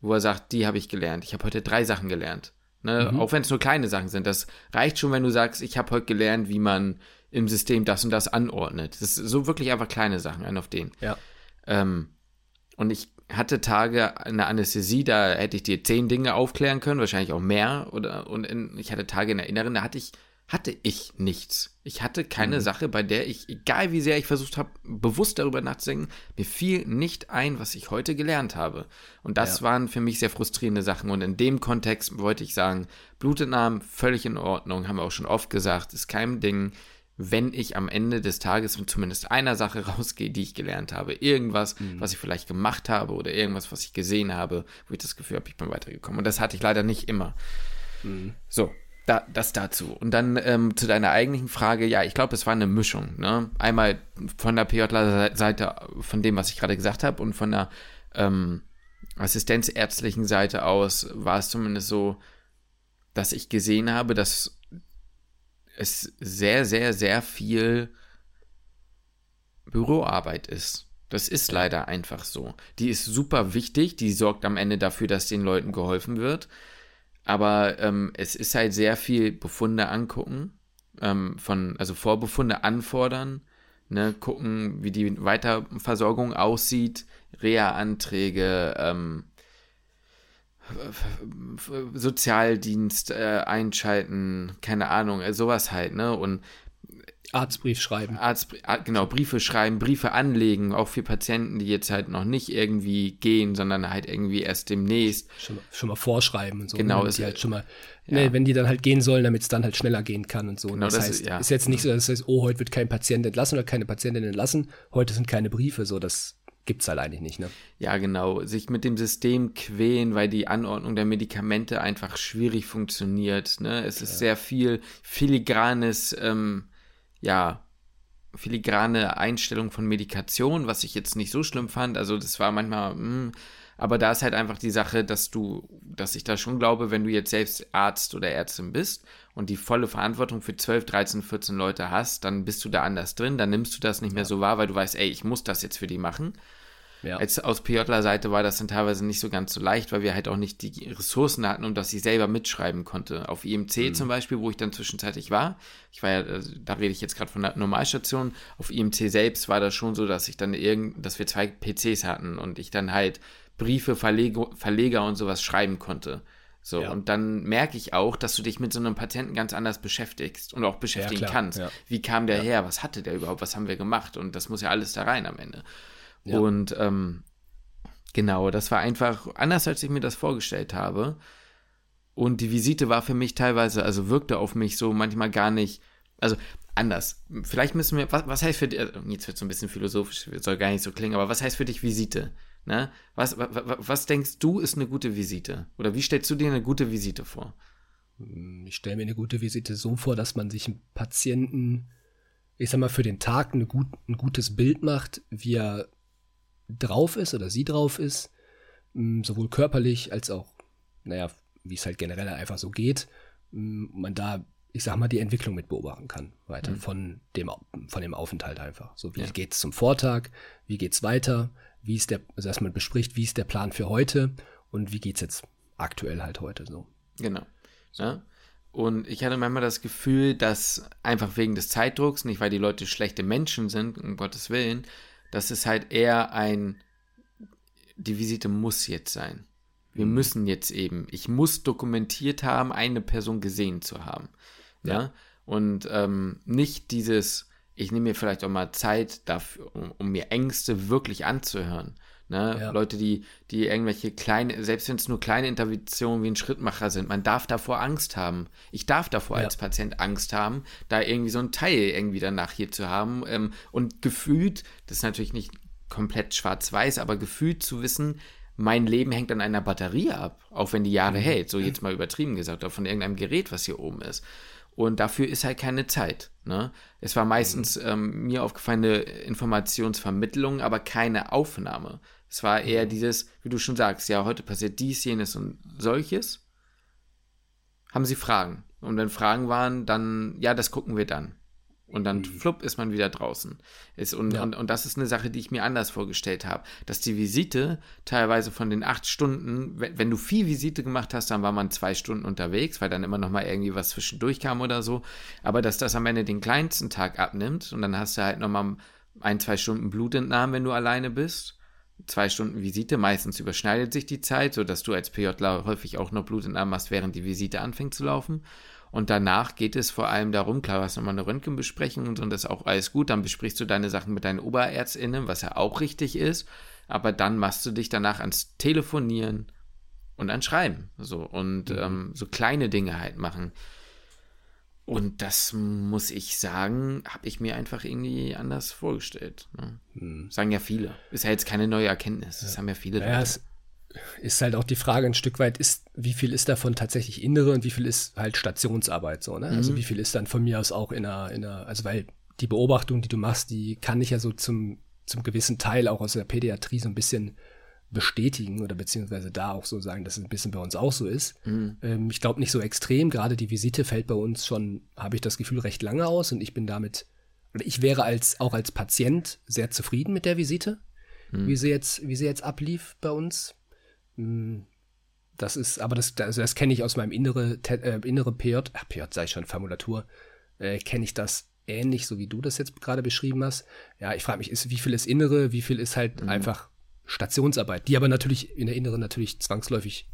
wo er sagt, die habe ich gelernt. Ich habe heute drei Sachen gelernt. Ne? Mhm. Auch wenn es nur kleine Sachen sind. Das reicht schon, wenn du sagst, ich habe heute gelernt, wie man im System das und das anordnet. Das ist so wirklich einfach kleine Sachen, ein auf den. Ja. Ähm, und ich hatte Tage in der Anästhesie, da hätte ich dir zehn Dinge aufklären können, wahrscheinlich auch mehr. Oder und in, ich hatte Tage in der Inneren, da hatte ich, hatte ich nichts. Ich hatte keine mhm. Sache, bei der ich, egal wie sehr ich versucht habe, bewusst darüber nachzudenken, mir fiel nicht ein, was ich heute gelernt habe. Und das ja. waren für mich sehr frustrierende Sachen. Und in dem Kontext wollte ich sagen, Blutentnahmen völlig in Ordnung, haben wir auch schon oft gesagt, ist kein Ding wenn ich am Ende des Tages mit zumindest einer Sache rausgehe, die ich gelernt habe. Irgendwas, mhm. was ich vielleicht gemacht habe oder irgendwas, was ich gesehen habe, wo ich das Gefühl habe, ich bin weitergekommen. Und das hatte ich leider nicht immer. Mhm. So, da, das dazu. Und dann ähm, zu deiner eigentlichen Frage, ja, ich glaube, es war eine Mischung. Ne? Einmal von der PJ-Seite, von dem, was ich gerade gesagt habe, und von der ähm, assistenzärztlichen Seite aus war es zumindest so, dass ich gesehen habe, dass es sehr, sehr, sehr viel Büroarbeit ist. Das ist leider einfach so. Die ist super wichtig, die sorgt am Ende dafür, dass den Leuten geholfen wird. Aber ähm, es ist halt sehr viel Befunde angucken, ähm, von, also Vorbefunde anfordern, ne, gucken, wie die Weiterversorgung aussieht, Reha-Anträge, ähm, Sozialdienst äh, einschalten, keine Ahnung, äh, sowas halt, ne? Und Arztbrief schreiben. Arzt, genau, Briefe schreiben, Briefe anlegen, auch für Patienten, die jetzt halt noch nicht irgendwie gehen, sondern halt irgendwie erst demnächst. Schon, schon mal vorschreiben und so. Genau. Ne, ist, halt schon mal, ja. ne, wenn die dann halt gehen sollen, damit es dann halt schneller gehen kann und so. Genau, das, das heißt, ist, ja. ist jetzt nicht so, dass es heißt, oh, heute wird kein Patient entlassen oder keine Patientin entlassen, heute sind keine Briefe, so, das gibt es halt eigentlich nicht, ne? Ja, genau. Sich mit dem System quälen, weil die Anordnung der Medikamente einfach schwierig funktioniert. Ne? Es ist ja. sehr viel filigranes, ähm, ja, filigrane Einstellung von Medikation, was ich jetzt nicht so schlimm fand. Also das war manchmal, mh, hm, aber da ist halt einfach die Sache, dass du, dass ich da schon glaube, wenn du jetzt selbst Arzt oder Ärztin bist und die volle Verantwortung für 12, 13, 14 Leute hast, dann bist du da anders drin, dann nimmst du das nicht mehr so wahr, weil du weißt, ey, ich muss das jetzt für die machen. Ja. Als aus PJler-Seite war das dann teilweise nicht so ganz so leicht, weil wir halt auch nicht die Ressourcen hatten, um dass ich selber mitschreiben konnte. Auf IMC mhm. zum Beispiel, wo ich dann zwischenzeitlich war, ich war ja, also, da rede ich jetzt gerade von der Normalstation, auf IMC selbst war das schon so, dass ich dann irgend, dass wir zwei PCs hatten und ich dann halt Briefe, Verleger, Verleger und sowas schreiben konnte. So, ja. und dann merke ich auch, dass du dich mit so einem Patienten ganz anders beschäftigst und auch beschäftigen ja, kannst. Ja. Wie kam der her? Was hatte der überhaupt? Was haben wir gemacht? Und das muss ja alles da rein am Ende. Und ähm, genau, das war einfach anders, als ich mir das vorgestellt habe. Und die Visite war für mich teilweise, also wirkte auf mich so manchmal gar nicht, also anders. Vielleicht müssen wir, was, was heißt für dich, also jetzt wird es so ein bisschen philosophisch, soll gar nicht so klingen, aber was heißt für dich Visite? Ne? Was, was, was denkst du ist eine gute Visite? Oder wie stellst du dir eine gute Visite vor? Hm, ich stelle mir eine gute Visite so vor, dass man sich einen Patienten, ich sag mal, für den Tag gut, ein gutes Bild macht, wie er drauf ist oder sie drauf ist, hm, sowohl körperlich als auch, naja, wie es halt generell einfach so geht, hm, man da, ich sag mal, die Entwicklung mit beobachten kann, weiter mhm. von, dem, von dem Aufenthalt einfach. So, wie ja. es zum Vortag, wie geht es weiter, wie ist der, also dass man bespricht, wie ist der Plan für heute und wie geht es jetzt aktuell halt heute so. Genau. Ja. Und ich hatte manchmal das Gefühl, dass einfach wegen des Zeitdrucks, nicht weil die Leute schlechte Menschen sind, um Gottes Willen, dass es halt eher ein, die Visite muss jetzt sein. Wir mhm. müssen jetzt eben, ich muss dokumentiert haben, eine Person gesehen zu haben. Ja. ja? Und ähm, nicht dieses, ich nehme mir vielleicht auch mal Zeit dafür, um, um mir Ängste wirklich anzuhören. Ne? Ja. Leute, die, die irgendwelche kleine, selbst wenn es nur kleine Interventionen wie ein Schrittmacher sind, man darf davor Angst haben. Ich darf davor ja. als Patient Angst haben, da irgendwie so ein Teil irgendwie danach hier zu haben. Ähm, und gefühlt, das ist natürlich nicht komplett schwarz-weiß, aber gefühlt zu wissen, mein Leben hängt an einer Batterie ab, auch wenn die Jahre mhm. hält, so jetzt mal übertrieben gesagt, oder von irgendeinem Gerät, was hier oben ist. Und dafür ist halt keine Zeit. Ne? Es war meistens mhm. ähm, mir aufgefallene Informationsvermittlung, aber keine Aufnahme. Es war eher mhm. dieses, wie du schon sagst, ja, heute passiert dies, jenes und solches. Haben sie Fragen? Und wenn Fragen waren, dann, ja, das gucken wir dann. Und dann mhm. flupp ist man wieder draußen. Ist, und, ja. und, und das ist eine Sache, die ich mir anders vorgestellt habe. Dass die Visite teilweise von den acht Stunden, wenn, wenn, du viel Visite gemacht hast, dann war man zwei Stunden unterwegs, weil dann immer noch mal irgendwie was zwischendurch kam oder so. Aber dass das am Ende den kleinsten Tag abnimmt und dann hast du halt noch mal ein, zwei Stunden Blutentnahmen, wenn du alleine bist. Zwei Stunden Visite, meistens überschneidet sich die Zeit, sodass du als PJler häufig auch noch Blutentnahmen hast, während die Visite anfängt zu laufen. Und danach geht es vor allem darum, klar, du hast nochmal eine Röntgenbesprechung und und das ist auch alles gut. Dann besprichst du deine Sachen mit deinen OberärztInnen, was ja auch richtig ist. Aber dann machst du dich danach ans Telefonieren und ans Schreiben. So, und mhm. ähm, so kleine Dinge halt machen. Und das muss ich sagen, habe ich mir einfach irgendwie anders vorgestellt. Ne? Mhm. Sagen ja viele. Ist ja jetzt keine neue Erkenntnis. Das ja. haben ja viele. Ja, es, ist halt auch die Frage ein Stück weit, ist, wie viel ist davon tatsächlich innere und wie viel ist halt Stationsarbeit so, ne? Also mhm. Also wie viel ist dann von mir aus auch in einer, in einer, also weil die Beobachtung, die du machst, die kann ich ja so zum, zum gewissen Teil auch aus der Pädiatrie so ein bisschen bestätigen oder beziehungsweise da auch so sagen, dass es ein bisschen bei uns auch so ist. Mhm. Ähm, ich glaube nicht so extrem, gerade die Visite fällt bei uns schon, habe ich das Gefühl, recht lange aus und ich bin damit, oder ich wäre als, auch als Patient sehr zufrieden mit der Visite, mhm. wie sie jetzt, wie sie jetzt ablief bei uns. Hm, das ist, aber das, also das kenne ich aus meinem innere, äh, innere PJ, ach, PJ sei schon Formulatur, äh, kenne ich das ähnlich, so wie du das jetzt gerade beschrieben hast. Ja, ich frage mich, ist, wie viel ist innere, wie viel ist halt mhm. einfach Stationsarbeit, die aber natürlich in der Inneren natürlich zwangsläufig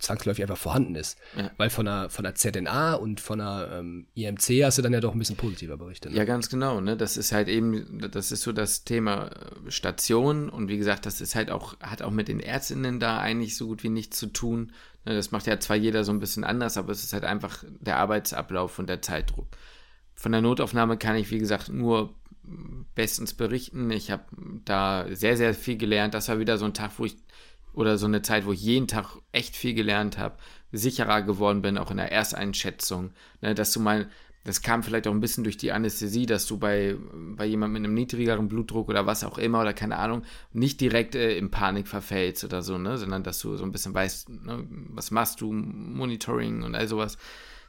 zwangsläufig einfach vorhanden ist. Ja. Weil von der, von der ZNA und von der ähm, IMC hast du dann ja doch ein bisschen positiver berichtet. Ne? Ja, ganz genau. Ne? Das ist halt eben, das ist so das Thema äh, Station und wie gesagt, das ist halt auch, hat auch mit den Ärztinnen da eigentlich so gut wie nichts zu tun. Ne? Das macht ja zwar jeder so ein bisschen anders, aber es ist halt einfach der Arbeitsablauf und der Zeitdruck. Von der Notaufnahme kann ich, wie gesagt, nur bestens berichten. Ich habe da sehr, sehr viel gelernt. Das war wieder so ein Tag, wo ich oder so eine Zeit, wo ich jeden Tag echt viel gelernt habe, sicherer geworden bin, auch in der Ersteinschätzung, ne, dass du mal das kam vielleicht auch ein bisschen durch die Anästhesie, dass du bei, bei jemandem mit einem niedrigeren Blutdruck oder was auch immer oder keine Ahnung, nicht direkt äh, in Panik verfällst oder so, ne, sondern dass du so ein bisschen weißt, ne, was machst du, Monitoring und all sowas.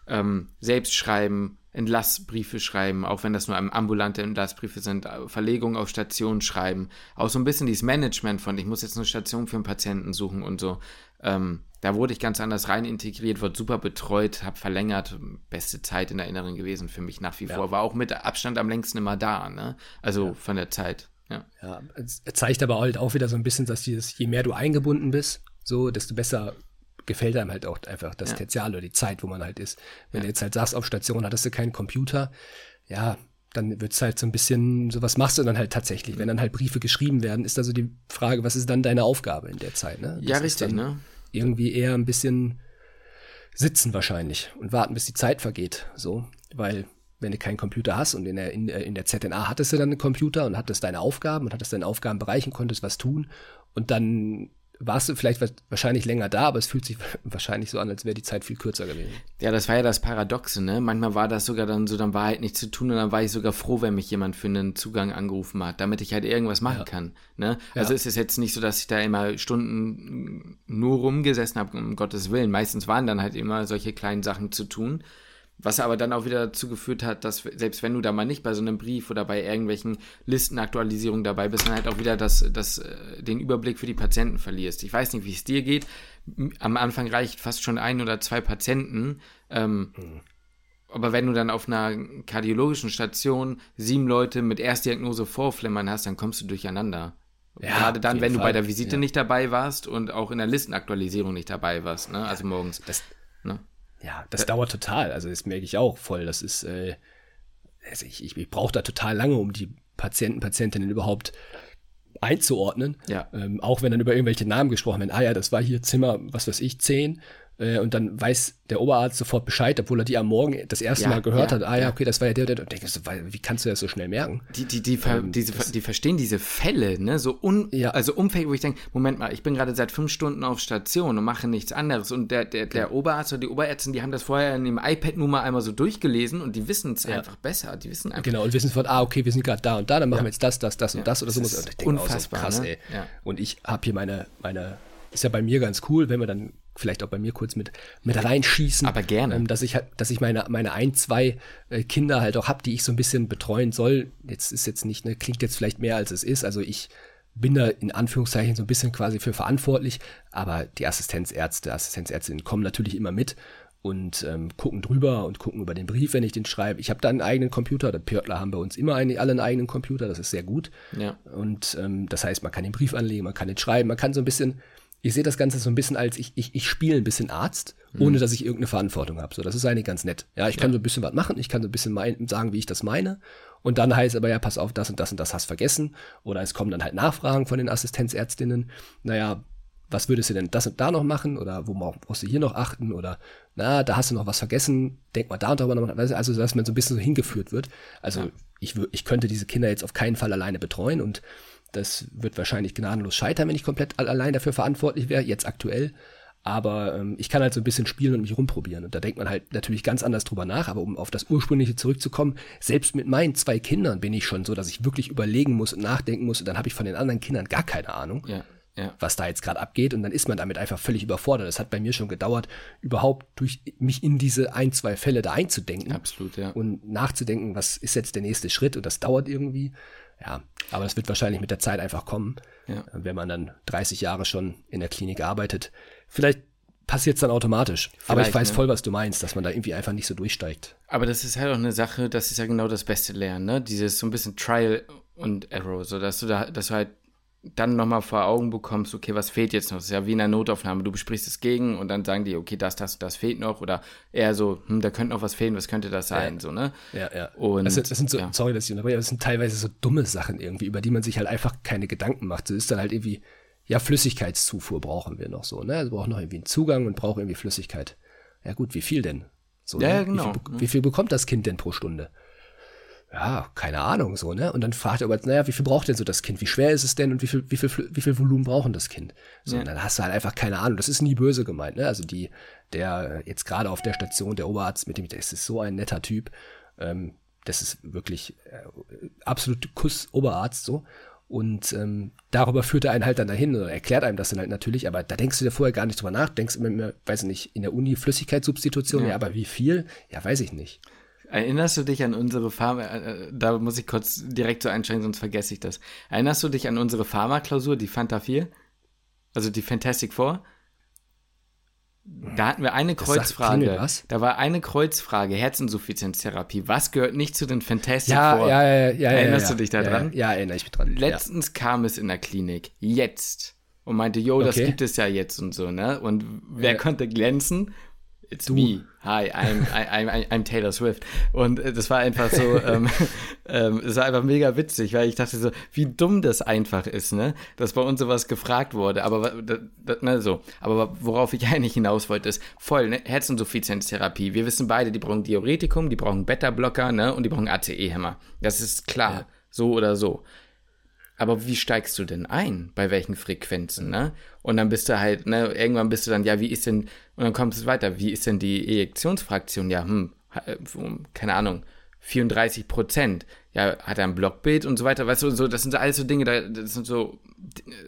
Ähm, selbst schreiben, Entlassbriefe schreiben, auch wenn das nur ambulante Entlassbriefe sind, äh, Verlegung auf Station schreiben, auch so ein bisschen dieses Management von, ich muss jetzt eine Station für einen Patienten suchen und so. Ähm, da wurde ich ganz anders rein integriert, wurde super betreut, habe verlängert, beste Zeit in Erinnerung gewesen für mich nach wie ja. vor. War auch mit Abstand am längsten immer da, ne? Also ja. von der Zeit. Ja. ja, es zeigt aber halt auch wieder so ein bisschen, dass dieses, je mehr du eingebunden bist, so, desto besser gefällt einem halt auch einfach das ja. Tertial oder die Zeit, wo man halt ist. Wenn ja. du jetzt halt sagst, auf Station hattest du keinen Computer, ja, dann wird es halt so ein bisschen, so was machst du dann halt tatsächlich. Wenn dann halt Briefe geschrieben werden, ist also die Frage, was ist dann deine Aufgabe in der Zeit, ne? Das ja, richtig, ne? irgendwie eher ein bisschen sitzen wahrscheinlich und warten, bis die Zeit vergeht. So, weil wenn du keinen Computer hast und in der, in, in der ZNA hattest du dann einen Computer und hattest deine Aufgaben und hattest deinen Aufgabenbereich und konntest was tun und dann warst du vielleicht wahrscheinlich länger da, aber es fühlt sich wahrscheinlich so an, als wäre die Zeit viel kürzer gewesen. Ja, das war ja das Paradoxe, ne? Manchmal war das sogar dann so, dann war halt nichts zu tun und dann war ich sogar froh, wenn mich jemand für einen Zugang angerufen hat, damit ich halt irgendwas machen ja. kann. Ne? Also ja. ist es jetzt nicht so, dass ich da immer Stunden nur rumgesessen habe, um Gottes Willen. Meistens waren dann halt immer solche kleinen Sachen zu tun. Was aber dann auch wieder dazu geführt hat, dass selbst wenn du da mal nicht bei so einem Brief oder bei irgendwelchen Listenaktualisierungen dabei bist, dann halt auch wieder das, das, äh, den Überblick für die Patienten verlierst. Ich weiß nicht, wie es dir geht. Am Anfang reicht fast schon ein oder zwei Patienten. Ähm, mhm. Aber wenn du dann auf einer kardiologischen Station sieben Leute mit Erstdiagnose vorflimmern hast, dann kommst du durcheinander. Ja, Gerade dann, wenn Fall. du bei der Visite ja. nicht dabei warst und auch in der Listenaktualisierung nicht dabei warst, ne? also morgens. Das, ne? Ja, das äh, dauert total. Also das merke ich auch voll. Das ist, äh, also ich, ich, ich brauche da total lange, um die Patienten, Patientinnen überhaupt einzuordnen. Ja. Ähm, auch wenn dann über irgendwelche Namen gesprochen wird. Ah ja, das war hier Zimmer, was weiß ich, 10. Äh, und dann weiß der Oberarzt sofort Bescheid, obwohl er die am Morgen das erste ja, Mal gehört ja, hat. Ah ja, okay, das war ja der, der. Und denkst du, wie kannst du das so schnell merken? Die, die, die, ähm, diese, die verstehen diese Fälle, ne? So un, ja. also umfänglich, wo ich denke, Moment mal, ich bin gerade seit fünf Stunden auf Station und mache nichts anderes. Und der, der, der Oberarzt oder die Oberärztin, die haben das vorher in dem iPad nur mal einmal so durchgelesen und die wissen es einfach besser. Die wissen einfach. Genau, und wissen sofort, ah, okay, wir sind gerade da und da, dann machen wir jetzt das, das, das und das oder so. Das ist unfassbar. Oh, so krass, ne? ey. Und ich habe hier meine, meine ist ja bei mir ganz cool, wenn wir dann vielleicht auch bei mir kurz mit, mit reinschießen. Aber gerne. Ähm, dass ich halt, dass ich meine, meine ein, zwei äh, Kinder halt auch habe, die ich so ein bisschen betreuen soll. Jetzt ist jetzt nicht, ne, klingt jetzt vielleicht mehr als es ist. Also ich bin da in Anführungszeichen so ein bisschen quasi für verantwortlich, aber die Assistenzärzte, Assistenzärztinnen kommen natürlich immer mit und ähm, gucken drüber und gucken über den Brief, wenn ich den schreibe. Ich habe da einen eigenen Computer. Der Pörtler haben bei uns immer einen, alle einen eigenen Computer. Das ist sehr gut. Ja. Und ähm, das heißt, man kann den Brief anlegen, man kann den schreiben, man kann so ein bisschen ich sehe das Ganze so ein bisschen als, ich, ich, ich spiele ein bisschen Arzt, ohne mhm. dass ich irgendeine Verantwortung habe. So, das ist eigentlich ganz nett. Ja, ich kann ja. so ein bisschen was machen, ich kann so ein bisschen mein, sagen, wie ich das meine. Und dann heißt aber, ja, pass auf, das und das und das hast vergessen. Oder es kommen dann halt Nachfragen von den Assistenzärztinnen. Naja, was würdest du denn das und da noch machen? Oder wo brauchst du hier noch achten? Oder, na, da hast du noch was vergessen. Denk mal da und darüber noch. Also, dass man so ein bisschen so hingeführt wird. Also, ja. ich, ich könnte diese Kinder jetzt auf keinen Fall alleine betreuen und das wird wahrscheinlich gnadenlos scheitern, wenn ich komplett allein dafür verantwortlich wäre, jetzt aktuell. Aber ähm, ich kann halt so ein bisschen spielen und mich rumprobieren. Und da denkt man halt natürlich ganz anders drüber nach. Aber um auf das Ursprüngliche zurückzukommen, selbst mit meinen zwei Kindern bin ich schon so, dass ich wirklich überlegen muss und nachdenken muss. Und dann habe ich von den anderen Kindern gar keine Ahnung, ja, ja. was da jetzt gerade abgeht. Und dann ist man damit einfach völlig überfordert. Das hat bei mir schon gedauert, überhaupt durch mich in diese ein, zwei Fälle da einzudenken. Absolut, ja. Und nachzudenken, was ist jetzt der nächste Schritt. Und das dauert irgendwie. Ja, aber das wird wahrscheinlich mit der Zeit einfach kommen, ja. wenn man dann 30 Jahre schon in der Klinik arbeitet. Vielleicht passiert es dann automatisch. Vielleicht, aber ich weiß ne? voll, was du meinst, dass man da irgendwie einfach nicht so durchsteigt. Aber das ist halt auch eine Sache, das ist ja genau das beste Lernen, ne? Dieses so ein bisschen Trial und Error, so dass du da, dass du halt dann nochmal vor Augen bekommst, okay, was fehlt jetzt noch? Das ist ja wie in einer Notaufnahme. Du besprichst es gegen und dann sagen die, okay, das, das, das fehlt noch. Oder eher so, hm, da könnte noch was fehlen, was könnte das sein? Ja. So, ne? Ja, ja. Und, das, sind, das sind so, ja. sorry, dass ich unterbreche, das sind teilweise so dumme Sachen irgendwie, über die man sich halt einfach keine Gedanken macht. Das ist dann halt irgendwie, ja, Flüssigkeitszufuhr brauchen wir noch so, ne? Also brauchen noch irgendwie einen Zugang und brauchen irgendwie Flüssigkeit. Ja, gut, wie viel denn? So, ja, ne? genau. Wie viel, wie viel bekommt das Kind denn pro Stunde? Ja, keine Ahnung, so, ne? Und dann fragt er aber, naja, wie viel braucht denn so das Kind? Wie schwer ist es denn und wie viel, wie viel, wie viel Volumen brauchen das Kind? So, ja. und dann hast du halt einfach keine Ahnung. Das ist nie böse gemeint, ne? Also die, der jetzt gerade auf der Station, der Oberarzt, mit dem, der ist so ein netter Typ. Ähm, das ist wirklich äh, absolut Kuss Oberarzt so. Und ähm, darüber führt er einen halt dann dahin oder erklärt einem das dann halt natürlich, aber da denkst du dir vorher gar nicht drüber nach, denkst immer, immer weiß ich nicht, in der Uni Flüssigkeitssubstitution, ja. ja, aber wie viel? Ja, weiß ich nicht. Erinnerst du dich an unsere Pharma, äh, äh, da muss ich kurz direkt so einsteigen, sonst vergesse ich das. Erinnerst du dich an unsere Pharma-Klausur, die Fanta 4? Also die Fantastic Four? Da hatten wir eine Kreuzfrage. was? Da war eine Kreuzfrage, Herzinsuffizienztherapie. Was gehört nicht zu den Fantastic ja, Four? Ja, ja, ja, Erinnerst ja, du dich daran? Ja, ja, erinnere ich mich dran. Letztens kam es in der Klinik. Jetzt. Und meinte, jo, das okay. gibt es ja jetzt und so, ne? Und wer konnte glänzen? It's du. me. Hi, I'm, I'm, I'm, Taylor Swift. Und äh, das war einfach so, ähm, ähm, es war einfach mega witzig, weil ich dachte so, wie dumm das einfach ist, ne? Dass bei uns sowas gefragt wurde. Aber, ne, so. Aber worauf ich eigentlich hinaus wollte, ist voll, ne? Herzinsuffizienztherapie. Wir wissen beide, die brauchen Diuretikum, die brauchen Beta-Blocker, ne? Und die brauchen ACE-Hämmer. Das ist klar. Ja. So oder so aber wie steigst du denn ein? Bei welchen Frequenzen, ne? Und dann bist du halt, ne, irgendwann bist du dann, ja, wie ist denn, und dann kommt es weiter, wie ist denn die Ejektionsfraktion? Ja, hm, äh, keine Ahnung, 34 Prozent. Ja, hat er ein Blockbild und so weiter, weißt du, so, das sind so alles so Dinge, das sind so,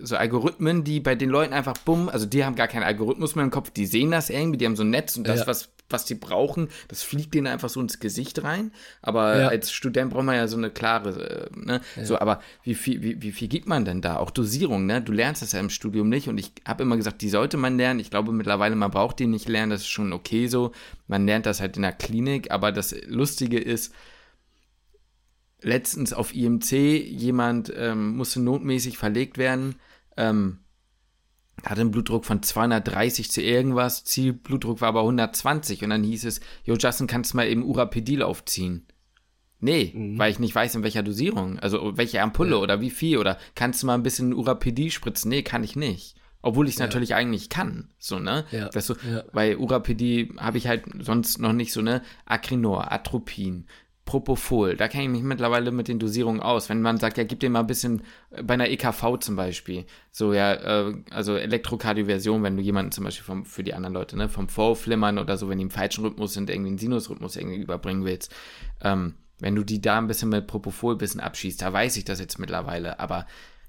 so Algorithmen, die bei den Leuten einfach bumm, also die haben gar keinen Algorithmus mehr im Kopf, die sehen das irgendwie, die haben so ein Netz und das, ja. was was die brauchen, das fliegt denen einfach so ins Gesicht rein. Aber ja. als Student braucht man ja so eine klare, äh, ne? Ja. So, aber wie viel, wie, wie viel gibt man denn da? Auch Dosierung, ne? Du lernst das ja im Studium nicht und ich habe immer gesagt, die sollte man lernen. Ich glaube mittlerweile, man braucht die nicht lernen, das ist schon okay so. Man lernt das halt in der Klinik, aber das Lustige ist, letztens auf IMC, jemand ähm, musste notmäßig verlegt werden. Ähm, hatte einen Blutdruck von 230 zu irgendwas, Zielblutdruck war aber 120 und dann hieß es, Jo Justin, kannst du mal eben Urapedil aufziehen? Nee, mhm. weil ich nicht weiß, in welcher Dosierung, also welche Ampulle ja. oder wie viel oder kannst du mal ein bisschen Urapedil spritzen? Nee, kann ich nicht. Obwohl ich es ja. natürlich eigentlich kann, so, ne? Ja. Das so, ja. Weil Urapedil habe ich halt sonst noch nicht so, ne? Acrinor, Atropin, Propofol, da kenne ich mich mittlerweile mit den Dosierungen aus. Wenn man sagt, ja, gib dir mal ein bisschen äh, bei einer EKV zum Beispiel, so ja, äh, also Elektrokardioversion, wenn du jemanden zum Beispiel vom, für die anderen Leute, ne, vom Vorflimmern oder so, wenn die im falschen Rhythmus sind, irgendwie einen Sinusrhythmus irgendwie überbringen willst, ähm, wenn du die da ein bisschen mit Propofol ein bisschen abschießt, da weiß ich das jetzt mittlerweile, aber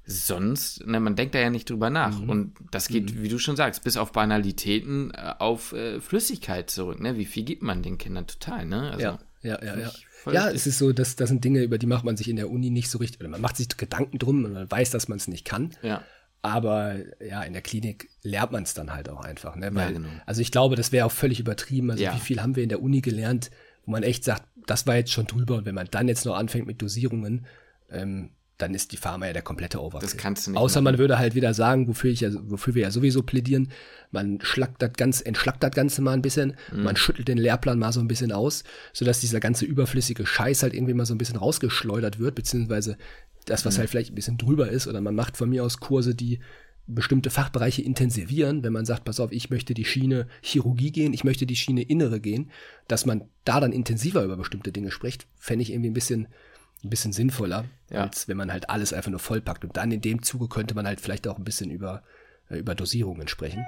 sonst, ne, man denkt da ja nicht drüber nach. Mhm. Und das geht, mhm. wie du schon sagst, bis auf Banalitäten äh, auf äh, Flüssigkeit zurück, ne? Wie viel gibt man den Kindern total, ne? Also, ja, ja, ja, ja. Ja, es ist so, dass das sind Dinge, über die macht man sich in der Uni nicht so richtig, oder man macht sich Gedanken drum und man weiß, dass man es nicht kann. Ja. Aber ja, in der Klinik lernt man es dann halt auch einfach. Ne? Weil, ja, genau. Also ich glaube, das wäre auch völlig übertrieben. Also ja. wie viel haben wir in der Uni gelernt, wo man echt sagt, das war jetzt schon drüber und wenn man dann jetzt noch anfängt mit Dosierungen, ähm, dann ist die Pharma ja der komplette Overkill. Das kannst du nicht. Außer machen. man würde halt wieder sagen, wofür ich ja, wofür wir ja sowieso plädieren, man schlackt das ganz, entschlackt das Ganze mal ein bisschen, mhm. man schüttelt den Lehrplan mal so ein bisschen aus, sodass dieser ganze überflüssige Scheiß halt irgendwie mal so ein bisschen rausgeschleudert wird, beziehungsweise das, was mhm. halt vielleicht ein bisschen drüber ist, oder man macht von mir aus Kurse, die bestimmte Fachbereiche intensivieren, wenn man sagt, pass auf, ich möchte die Schiene Chirurgie gehen, ich möchte die Schiene Innere gehen, dass man da dann intensiver über bestimmte Dinge spricht, fände ich irgendwie ein bisschen ein bisschen sinnvoller, ja. als wenn man halt alles einfach nur vollpackt. Und dann in dem Zuge könnte man halt vielleicht auch ein bisschen über, äh, über Dosierungen sprechen.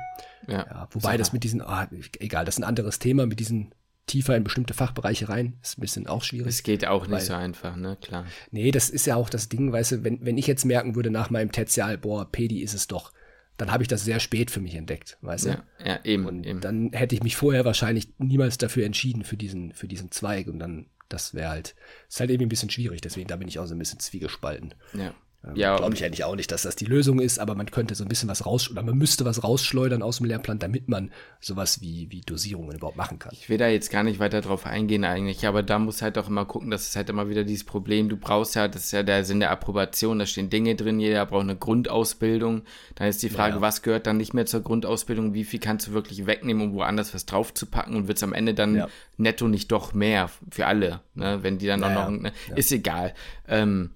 Ja. ja wobei Super. das mit diesen, oh, egal, das ist ein anderes Thema, mit diesen tiefer in bestimmte Fachbereiche rein, ist ein bisschen auch schwierig. Es geht auch nicht so einfach, ne, klar. Nee, das ist ja auch das Ding, weißt du, wenn, wenn ich jetzt merken würde nach meinem Tertial, boah, Pedi ist es doch, dann habe ich das sehr spät für mich entdeckt, weißt ja, du? Ja, eben. Und eben. dann hätte ich mich vorher wahrscheinlich niemals dafür entschieden, für diesen, für diesen Zweig. Und dann das wäre halt, ist halt irgendwie ein bisschen schwierig, deswegen da bin ich auch so ein bisschen zwiegespalten. Ja. Ähm, ja, Glaube ich eigentlich auch nicht, dass das die Lösung ist, aber man könnte so ein bisschen was raus, oder man müsste was rausschleudern aus dem Lehrplan, damit man sowas wie, wie Dosierungen überhaupt machen kann. Ich will da jetzt gar nicht weiter drauf eingehen eigentlich, aber da muss halt auch immer gucken, das ist halt immer wieder dieses Problem, du brauchst ja, das ist ja der Sinn der Approbation, da stehen Dinge drin, jeder braucht eine Grundausbildung, dann ist die Frage, ja, ja. was gehört dann nicht mehr zur Grundausbildung, wie viel kannst du wirklich wegnehmen, um woanders was draufzupacken und wird es am Ende dann ja. netto nicht doch mehr für alle, ne? wenn die dann auch noch, ne? ist egal. Ähm,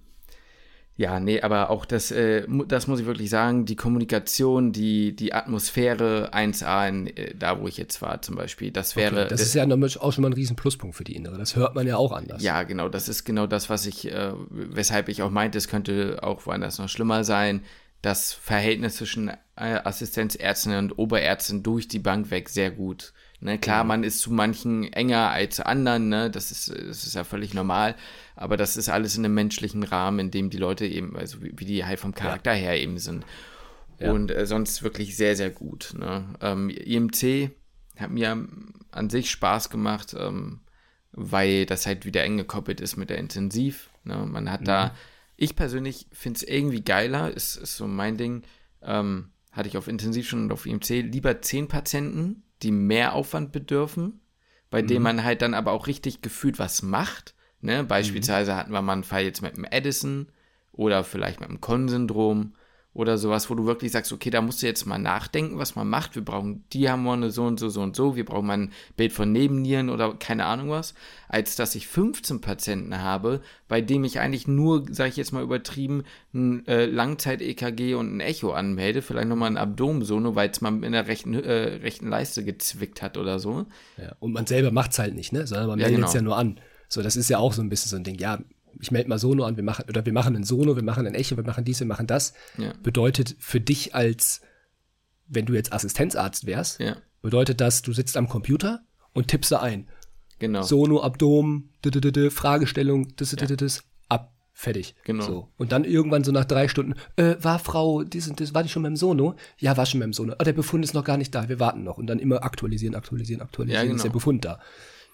ja, nee, aber auch das, äh, das muss ich wirklich sagen, die Kommunikation, die, die Atmosphäre 1A, in, äh, da wo ich jetzt war zum Beispiel, das wäre. Okay, das ist ja auch schon mal ein riesen Pluspunkt für die Innere. Das hört man ja auch anders. Ja, genau, das ist genau das, was ich, äh, weshalb ich auch meinte, es könnte auch woanders noch schlimmer sein. Das Verhältnis zwischen äh, Assistenzärztinnen und Oberärzten durch die Bank weg sehr gut Ne, klar, man ist zu manchen enger als zu anderen, ne? das, ist, das ist ja völlig normal, aber das ist alles in einem menschlichen Rahmen, in dem die Leute eben, also wie, wie die halt vom Charakter ja. her eben sind. Ja. Und äh, sonst wirklich sehr, sehr gut. Ne? Ähm, IMC hat mir an sich Spaß gemacht, ähm, weil das halt wieder eng gekoppelt ist mit der Intensiv. Ne? Man hat mhm. da, ich persönlich finde es irgendwie geiler, ist, ist so mein Ding, ähm, hatte ich auf Intensiv schon und auf IMC, lieber zehn Patienten, die mehr Aufwand bedürfen, bei mhm. denen man halt dann aber auch richtig gefühlt was macht. Ne? Beispielsweise mhm. hatten wir mal einen Fall jetzt mit dem Edison oder vielleicht mit dem Con-Syndrom oder sowas, wo du wirklich sagst, okay, da musst du jetzt mal nachdenken, was man macht. Wir brauchen die Hormone so und so, so und so. Wir brauchen mal ein Bild von Nebennieren oder keine Ahnung was. Als dass ich 15 Patienten habe, bei dem ich eigentlich nur, sage ich jetzt mal übertrieben, ein äh, Langzeit-EKG und ein Echo anmelde. Vielleicht nochmal ein Abdomensono, weil es mal in der rechten, äh, rechten Leiste gezwickt hat oder so. Ja, und man selber macht es halt nicht, ne? sondern man ja, meldet es genau. ja nur an. So, das ist ja auch so ein bisschen so ein Ding. Ja, ich melde mal Sono an, wir machen, oder wir machen ein Sono, wir machen ein Echo, wir machen dies, wir machen das, ja. bedeutet für dich als, wenn du jetzt Assistenzarzt wärst, ja. bedeutet das, du sitzt am Computer und tippst da ein. Genau. Sono, Abdomen, Fragestellung, das, das, das, ab, fertig. Genau. So. Und dann irgendwann so nach drei Stunden, äh, war Frau, dies und das, war die schon beim Sono? Ja, war schon beim Sono. Oh, der Befund ist noch gar nicht da, wir warten noch. Und dann immer aktualisieren, aktualisieren, aktualisieren, ja, genau. ist der genau. Befund da.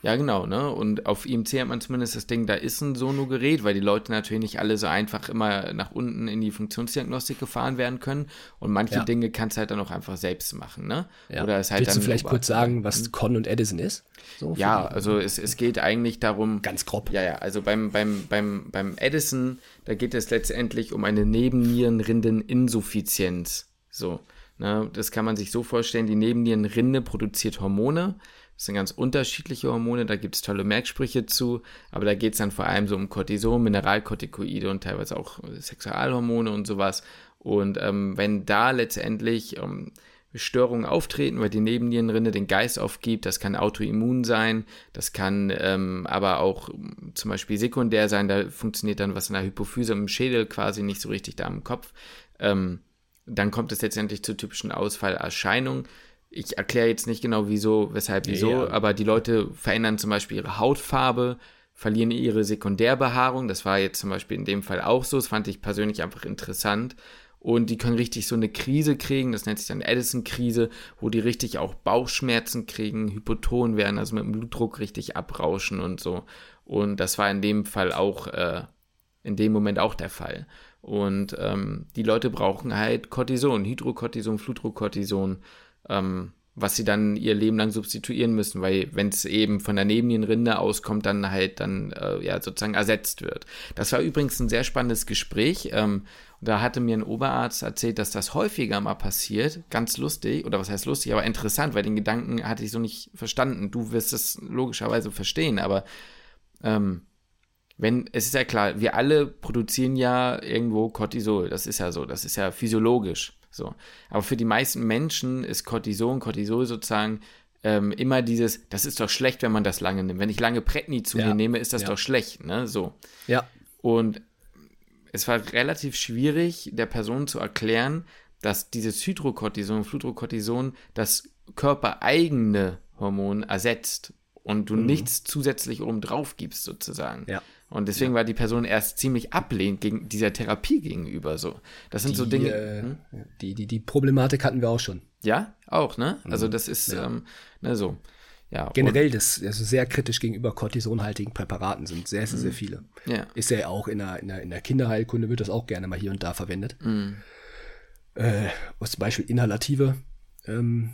Ja, genau, ne? Und auf IMC hat man zumindest das Ding, da ist ein Sono-Gerät, weil die Leute natürlich nicht alle so einfach immer nach unten in die Funktionsdiagnostik gefahren werden können. Und manche ja. Dinge kannst du halt dann auch einfach selbst machen, ne? Ja. Oder es halt Willst dann du vielleicht kurz sagen, was hm? Con und Edison ist? So ja, also es, es geht eigentlich darum. Ganz grob. Ja, ja, also beim, beim, beim, beim Edison, da geht es letztendlich um eine Nebennierenrindeninsuffizienz. So. Ne, das kann man sich so vorstellen, die Nebennierenrinde produziert Hormone, das sind ganz unterschiedliche Hormone, da gibt es tolle Merksprüche zu, aber da geht es dann vor allem so um Cortison, Mineralkortikoide und teilweise auch Sexualhormone und sowas. Und ähm, wenn da letztendlich ähm, Störungen auftreten, weil die Nebennierenrinde den Geist aufgibt, das kann autoimmun sein, das kann ähm, aber auch zum Beispiel sekundär sein, da funktioniert dann was in der Hypophyse im Schädel quasi nicht so richtig da im Kopf. Ähm, dann kommt es letztendlich zu typischen Ausfallerscheinungen ich erkläre jetzt nicht genau wieso, weshalb, wieso, ja, ja. aber die Leute verändern zum Beispiel ihre Hautfarbe, verlieren ihre Sekundärbehaarung. Das war jetzt zum Beispiel in dem Fall auch so. Das fand ich persönlich einfach interessant. Und die können richtig so eine Krise kriegen, das nennt sich dann Edison-Krise, wo die richtig auch Bauchschmerzen kriegen, hypoton werden, also mit dem Blutdruck richtig abrauschen und so. Und das war in dem Fall auch, äh, in dem Moment auch der Fall. Und ähm, die Leute brauchen halt Cortison, Hydrocortison, Fludrocortison ähm, was sie dann ihr Leben lang substituieren müssen, weil wenn es eben von der Nebennierenrinde auskommt, dann halt dann äh, ja sozusagen ersetzt wird. Das war übrigens ein sehr spannendes Gespräch. Ähm, da hatte mir ein Oberarzt erzählt, dass das häufiger mal passiert. Ganz lustig, oder was heißt lustig, aber interessant, weil den Gedanken hatte ich so nicht verstanden. Du wirst es logischerweise verstehen, aber ähm, wenn, es ist ja klar, wir alle produzieren ja irgendwo Cortisol. Das ist ja so, das ist ja physiologisch. So. Aber für die meisten Menschen ist Cortison, Cortisol sozusagen ähm, immer dieses, das ist doch schlecht, wenn man das lange nimmt. Wenn ich lange Pretni zu ja. mir nehme, ist das ja. doch schlecht, ne? So. Ja. Und es war relativ schwierig, der Person zu erklären, dass dieses Hydrocortison, Fludrocortison das körpereigene Hormon ersetzt und du mhm. nichts zusätzlich oben drauf gibst, sozusagen. Ja. Und deswegen ja. war die Person erst ziemlich ablehnend gegen dieser Therapie gegenüber. So, das sind die, so Dinge. Äh, hm? die, die, die Problematik hatten wir auch schon. Ja, auch, ne? Also mhm. das ist ja. ähm, ne, so. Ja, Generell das also sehr kritisch gegenüber kortisonhaltigen Präparaten sind sehr, sehr, sehr mhm. viele. Ja. Ist ja auch in der, in, der, in der Kinderheilkunde wird das auch gerne mal hier und da verwendet. Mhm. Äh, zum Beispiel inhalative ähm,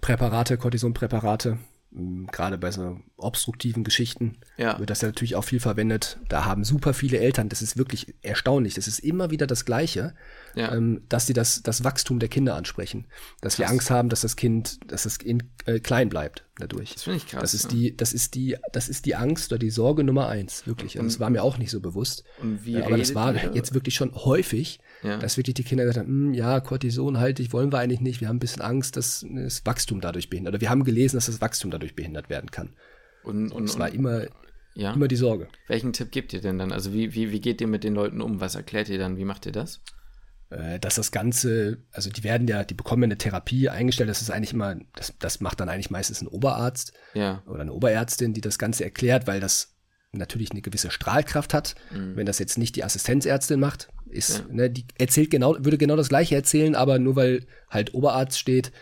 Präparate, Cortisonpräparate, ähm, gerade bei so obstruktiven Geschichten ja. wird das ja natürlich auch viel verwendet. Da haben super viele Eltern, das ist wirklich erstaunlich, das ist immer wieder das Gleiche, ja. ähm, dass sie das, das Wachstum der Kinder ansprechen. Dass krass. wir Angst haben, dass das Kind, dass das Kind äh, klein bleibt dadurch. Das finde ich krass. Das ist ja. die, das ist die, das ist die Angst oder die Sorge Nummer eins, wirklich. Und, das war mir auch nicht so bewusst. Und wie aber das war jetzt wirklich schon häufig, ja. dass wirklich die Kinder gesagt haben, hm, ja, Cortison halte ich, wollen wir eigentlich nicht. Wir haben ein bisschen Angst, dass das Wachstum dadurch behindert. Oder wir haben gelesen, dass das Wachstum dadurch behindert werden kann. Und, und, es war immer, ja. immer die Sorge. Welchen Tipp gebt ihr denn dann? Also wie, wie, wie geht ihr mit den Leuten um? Was erklärt ihr dann? Wie macht ihr das? äh, dass das Ganze, also die werden ja, die bekommen ja eine Therapie eingestellt, das ist eigentlich immer, das, das macht dann eigentlich meistens ein Oberarzt ja. oder eine Oberärztin, die das Ganze erklärt, weil das natürlich eine gewisse Strahlkraft hat. Mhm. Wenn das jetzt nicht die Assistenzärztin macht, ist, ja. ne, die erzählt genau, würde genau das gleiche erzählen, aber nur weil halt Oberarzt steht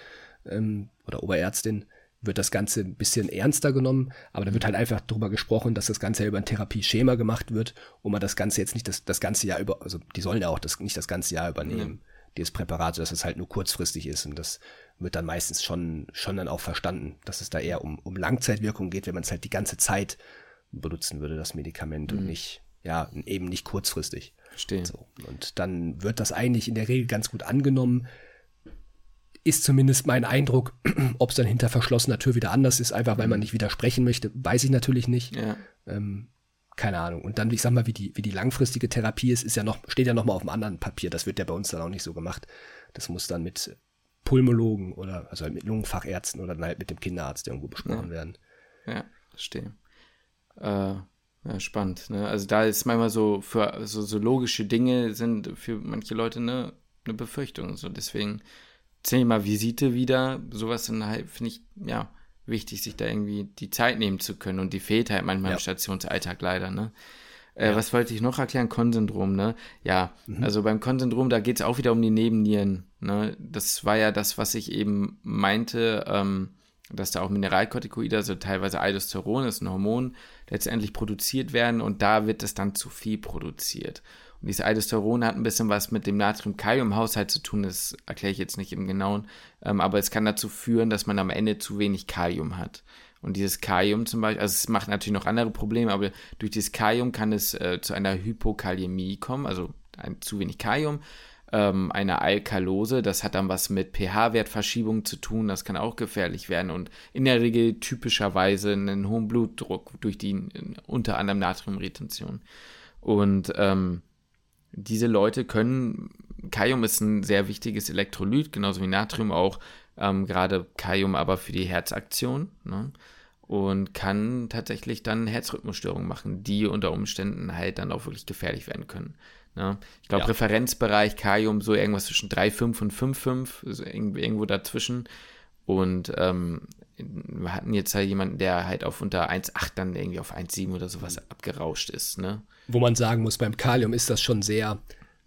ähm, oder Oberärztin, wird das Ganze ein bisschen ernster genommen, aber da wird halt einfach darüber gesprochen, dass das Ganze ja über ein Therapieschema gemacht wird und man das Ganze jetzt nicht das, das ganze Jahr über, also die sollen ja auch das nicht das ganze Jahr übernehmen, mhm. dieses Präparat, dass es halt nur kurzfristig ist und das wird dann meistens schon, schon dann auch verstanden, dass es da eher um, um Langzeitwirkung geht, wenn man es halt die ganze Zeit benutzen würde, das Medikament mhm. und nicht, ja, eben nicht kurzfristig. Verstehe. So. Und dann wird das eigentlich in der Regel ganz gut angenommen ist zumindest mein Eindruck. Ob es dann hinter verschlossener Tür wieder anders ist, einfach weil man nicht widersprechen möchte, weiß ich natürlich nicht. Ja. Ähm, keine Ahnung. Und dann, ich sag mal, wie die, wie die langfristige Therapie ist, ist ja noch, steht ja noch mal auf einem anderen Papier. Das wird ja bei uns dann auch nicht so gemacht. Das muss dann mit Pulmologen oder also mit Lungenfachärzten oder dann halt mit dem Kinderarzt irgendwo besprochen ja. werden. Ja, verstehe. Äh, ja, spannend. Ne? Also da ist manchmal so für so, so logische Dinge sind für manche Leute ne, eine Befürchtung. So deswegen Thema Visite wieder, sowas dann halt, finde ich, ja, wichtig, sich da irgendwie die Zeit nehmen zu können und die fehlt halt manchmal ja. im Stationsalltag leider, ne? Äh, ja. Was wollte ich noch erklären? Konsyndrom, ne? Ja, mhm. also beim Konsyndrom, da geht es auch wieder um die Nebennieren, ne? Das war ja das, was ich eben meinte, ähm, dass da auch Mineralkortikoide, also teilweise Aldosteron, das ist ein Hormon, letztendlich produziert werden und da wird es dann zu viel produziert. Und dieses Aldosteron hat ein bisschen was mit dem Natrium-Kalium-Haushalt zu tun, das erkläre ich jetzt nicht im Genauen, ähm, aber es kann dazu führen, dass man am Ende zu wenig Kalium hat. Und dieses Kalium zum Beispiel, also es macht natürlich noch andere Probleme, aber durch dieses Kalium kann es äh, zu einer Hypokaliämie kommen, also ein, zu wenig Kalium, ähm, eine Alkalose, das hat dann was mit pH-Wertverschiebung zu tun, das kann auch gefährlich werden und in der Regel typischerweise einen hohen Blutdruck durch die unter anderem Natriumretention. Und ähm, diese Leute können, Kalium ist ein sehr wichtiges Elektrolyt, genauso wie Natrium auch, ähm, gerade Kalium aber für die Herzaktion. Ne? Und kann tatsächlich dann Herzrhythmusstörungen machen, die unter Umständen halt dann auch wirklich gefährlich werden können. Ne? Ich glaube, ja. Referenzbereich Kalium so irgendwas zwischen 3,5 und 5,5, also irgendwo dazwischen. Und ähm, wir hatten jetzt halt jemanden, der halt auf unter 1,8 dann irgendwie auf 1,7 oder sowas abgerauscht ist. Ne? wo man sagen muss, beim Kalium ist das schon sehr,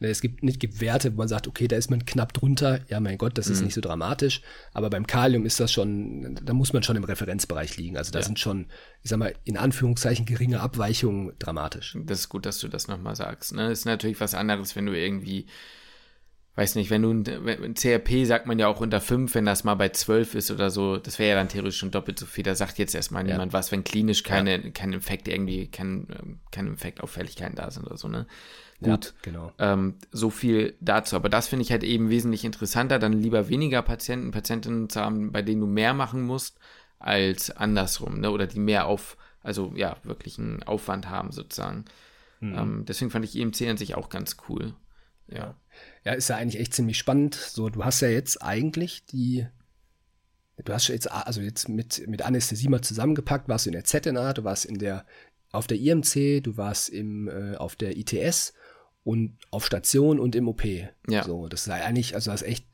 es gibt nicht gibt Werte, wo man sagt, okay, da ist man knapp drunter. Ja, mein Gott, das ist mhm. nicht so dramatisch. Aber beim Kalium ist das schon, da muss man schon im Referenzbereich liegen. Also da ja. sind schon, ich sag mal, in Anführungszeichen geringe Abweichungen dramatisch. Das ist gut, dass du das nochmal sagst. Ne? Das ist natürlich was anderes, wenn du irgendwie weiß nicht, wenn du ein CRP sagt man ja auch unter 5, wenn das mal bei 12 ist oder so, das wäre ja dann theoretisch schon doppelt so viel. Da sagt jetzt erstmal ja. niemand was, wenn klinisch keine, ja. kein Infekt irgendwie, kein, ähm, kein Infektauffälligkeiten da sind oder so, ne? Gut, ja, genau. Ähm, so viel dazu. Aber das finde ich halt eben wesentlich interessanter, dann lieber weniger Patienten, Patientinnen zu haben, bei denen du mehr machen musst, als andersrum, ne? Oder die mehr auf, also ja, wirklich einen Aufwand haben sozusagen. Mhm. Ähm, deswegen fand ich EMC an sich auch ganz cool. Ja. Ja, ist ja eigentlich echt ziemlich spannend. So, du hast ja jetzt eigentlich die, du hast jetzt, also jetzt mit, mit Anästhesie mal zusammengepackt, warst du in der ZNA, du warst in der, auf der IMC, du warst im, äh, auf der ITS und auf Station und im OP. Ja. So, das ist eigentlich, also hast echt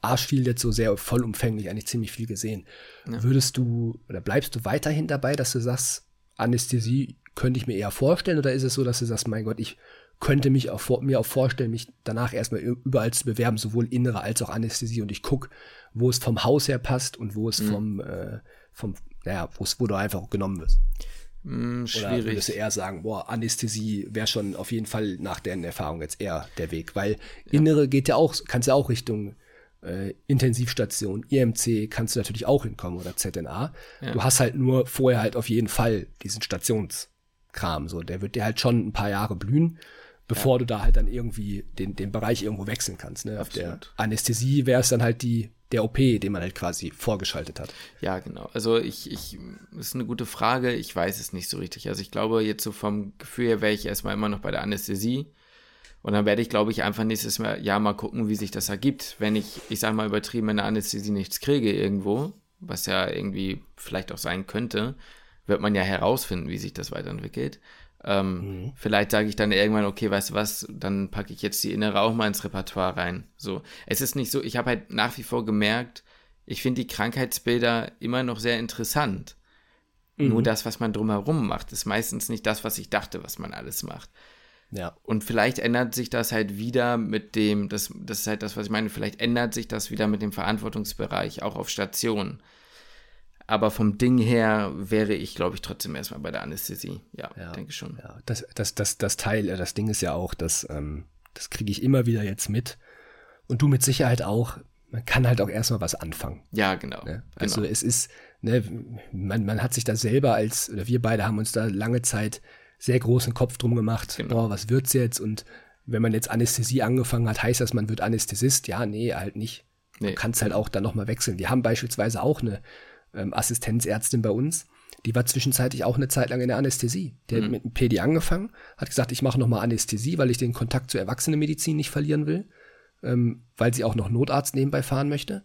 arschviel jetzt so sehr vollumfänglich eigentlich ziemlich viel gesehen. Ja. Würdest du, oder bleibst du weiterhin dabei, dass du sagst, Anästhesie könnte ich mir eher vorstellen, oder ist es so, dass du sagst, mein Gott, ich könnte mich auch mir auch vorstellen, mich danach erstmal überall zu bewerben, sowohl innere als auch Anästhesie und ich gucke, wo es vom Haus her passt und wo es mhm. vom, äh, vom, naja, wo es, wo du einfach genommen wirst. Mm, schwierig. Oder würdest du eher sagen, boah, Anästhesie wäre schon auf jeden Fall nach deren Erfahrung jetzt eher der Weg, weil ja. innere geht ja auch, kannst ja auch Richtung äh, Intensivstation, IMC kannst du natürlich auch hinkommen oder ZNA. Ja. Du hast halt nur vorher halt auf jeden Fall diesen Stationskram, so, der wird dir halt schon ein paar Jahre blühen bevor ja. du da halt dann irgendwie den, den Bereich irgendwo wechseln kannst. Ne? Auf der Anästhesie wäre es dann halt die, der OP, den man halt quasi vorgeschaltet hat. Ja, genau. Also ich, ich, ist eine gute Frage. Ich weiß es nicht so richtig. Also ich glaube, jetzt so vom Gefühl her wäre ich erstmal immer noch bei der Anästhesie. Und dann werde ich, glaube ich, einfach nächstes Jahr mal gucken, wie sich das ergibt. Wenn ich, ich sage mal übertrieben, in der Anästhesie nichts kriege irgendwo, was ja irgendwie vielleicht auch sein könnte, wird man ja herausfinden, wie sich das weiterentwickelt. Ähm, mhm. Vielleicht sage ich dann irgendwann, okay, weißt du was, dann packe ich jetzt die innere auch mal ins Repertoire rein. So, es ist nicht so, ich habe halt nach wie vor gemerkt, ich finde die Krankheitsbilder immer noch sehr interessant. Mhm. Nur das, was man drumherum macht, ist meistens nicht das, was ich dachte, was man alles macht. Ja. Und vielleicht ändert sich das halt wieder mit dem, das, das ist halt das, was ich meine, vielleicht ändert sich das wieder mit dem Verantwortungsbereich auch auf Stationen. Aber vom Ding her wäre ich, glaube ich, trotzdem erstmal bei der Anästhesie. Ja, ja denke schon. Ja. Das, das, das, das Teil, äh, das Ding ist ja auch, dass, ähm, das kriege ich immer wieder jetzt mit. Und du mit Sicherheit auch. Man kann halt auch erstmal was anfangen. Ja, genau. Ne? Also genau. es ist, ne, man, man hat sich da selber als, oder wir beide haben uns da lange Zeit sehr großen Kopf drum gemacht. Genau. Boah, was wird's jetzt? Und wenn man jetzt Anästhesie angefangen hat, heißt das, man wird Anästhesist? Ja, nee, halt nicht. Nee. Du kannst halt auch dann nochmal wechseln. Wir haben beispielsweise auch eine ähm, Assistenzärztin bei uns, die war zwischenzeitlich auch eine Zeit lang in der Anästhesie. Die mhm. hat mit dem PD angefangen, hat gesagt, ich mache nochmal Anästhesie, weil ich den Kontakt zur Erwachsenenmedizin nicht verlieren will, ähm, weil sie auch noch Notarzt nebenbei fahren möchte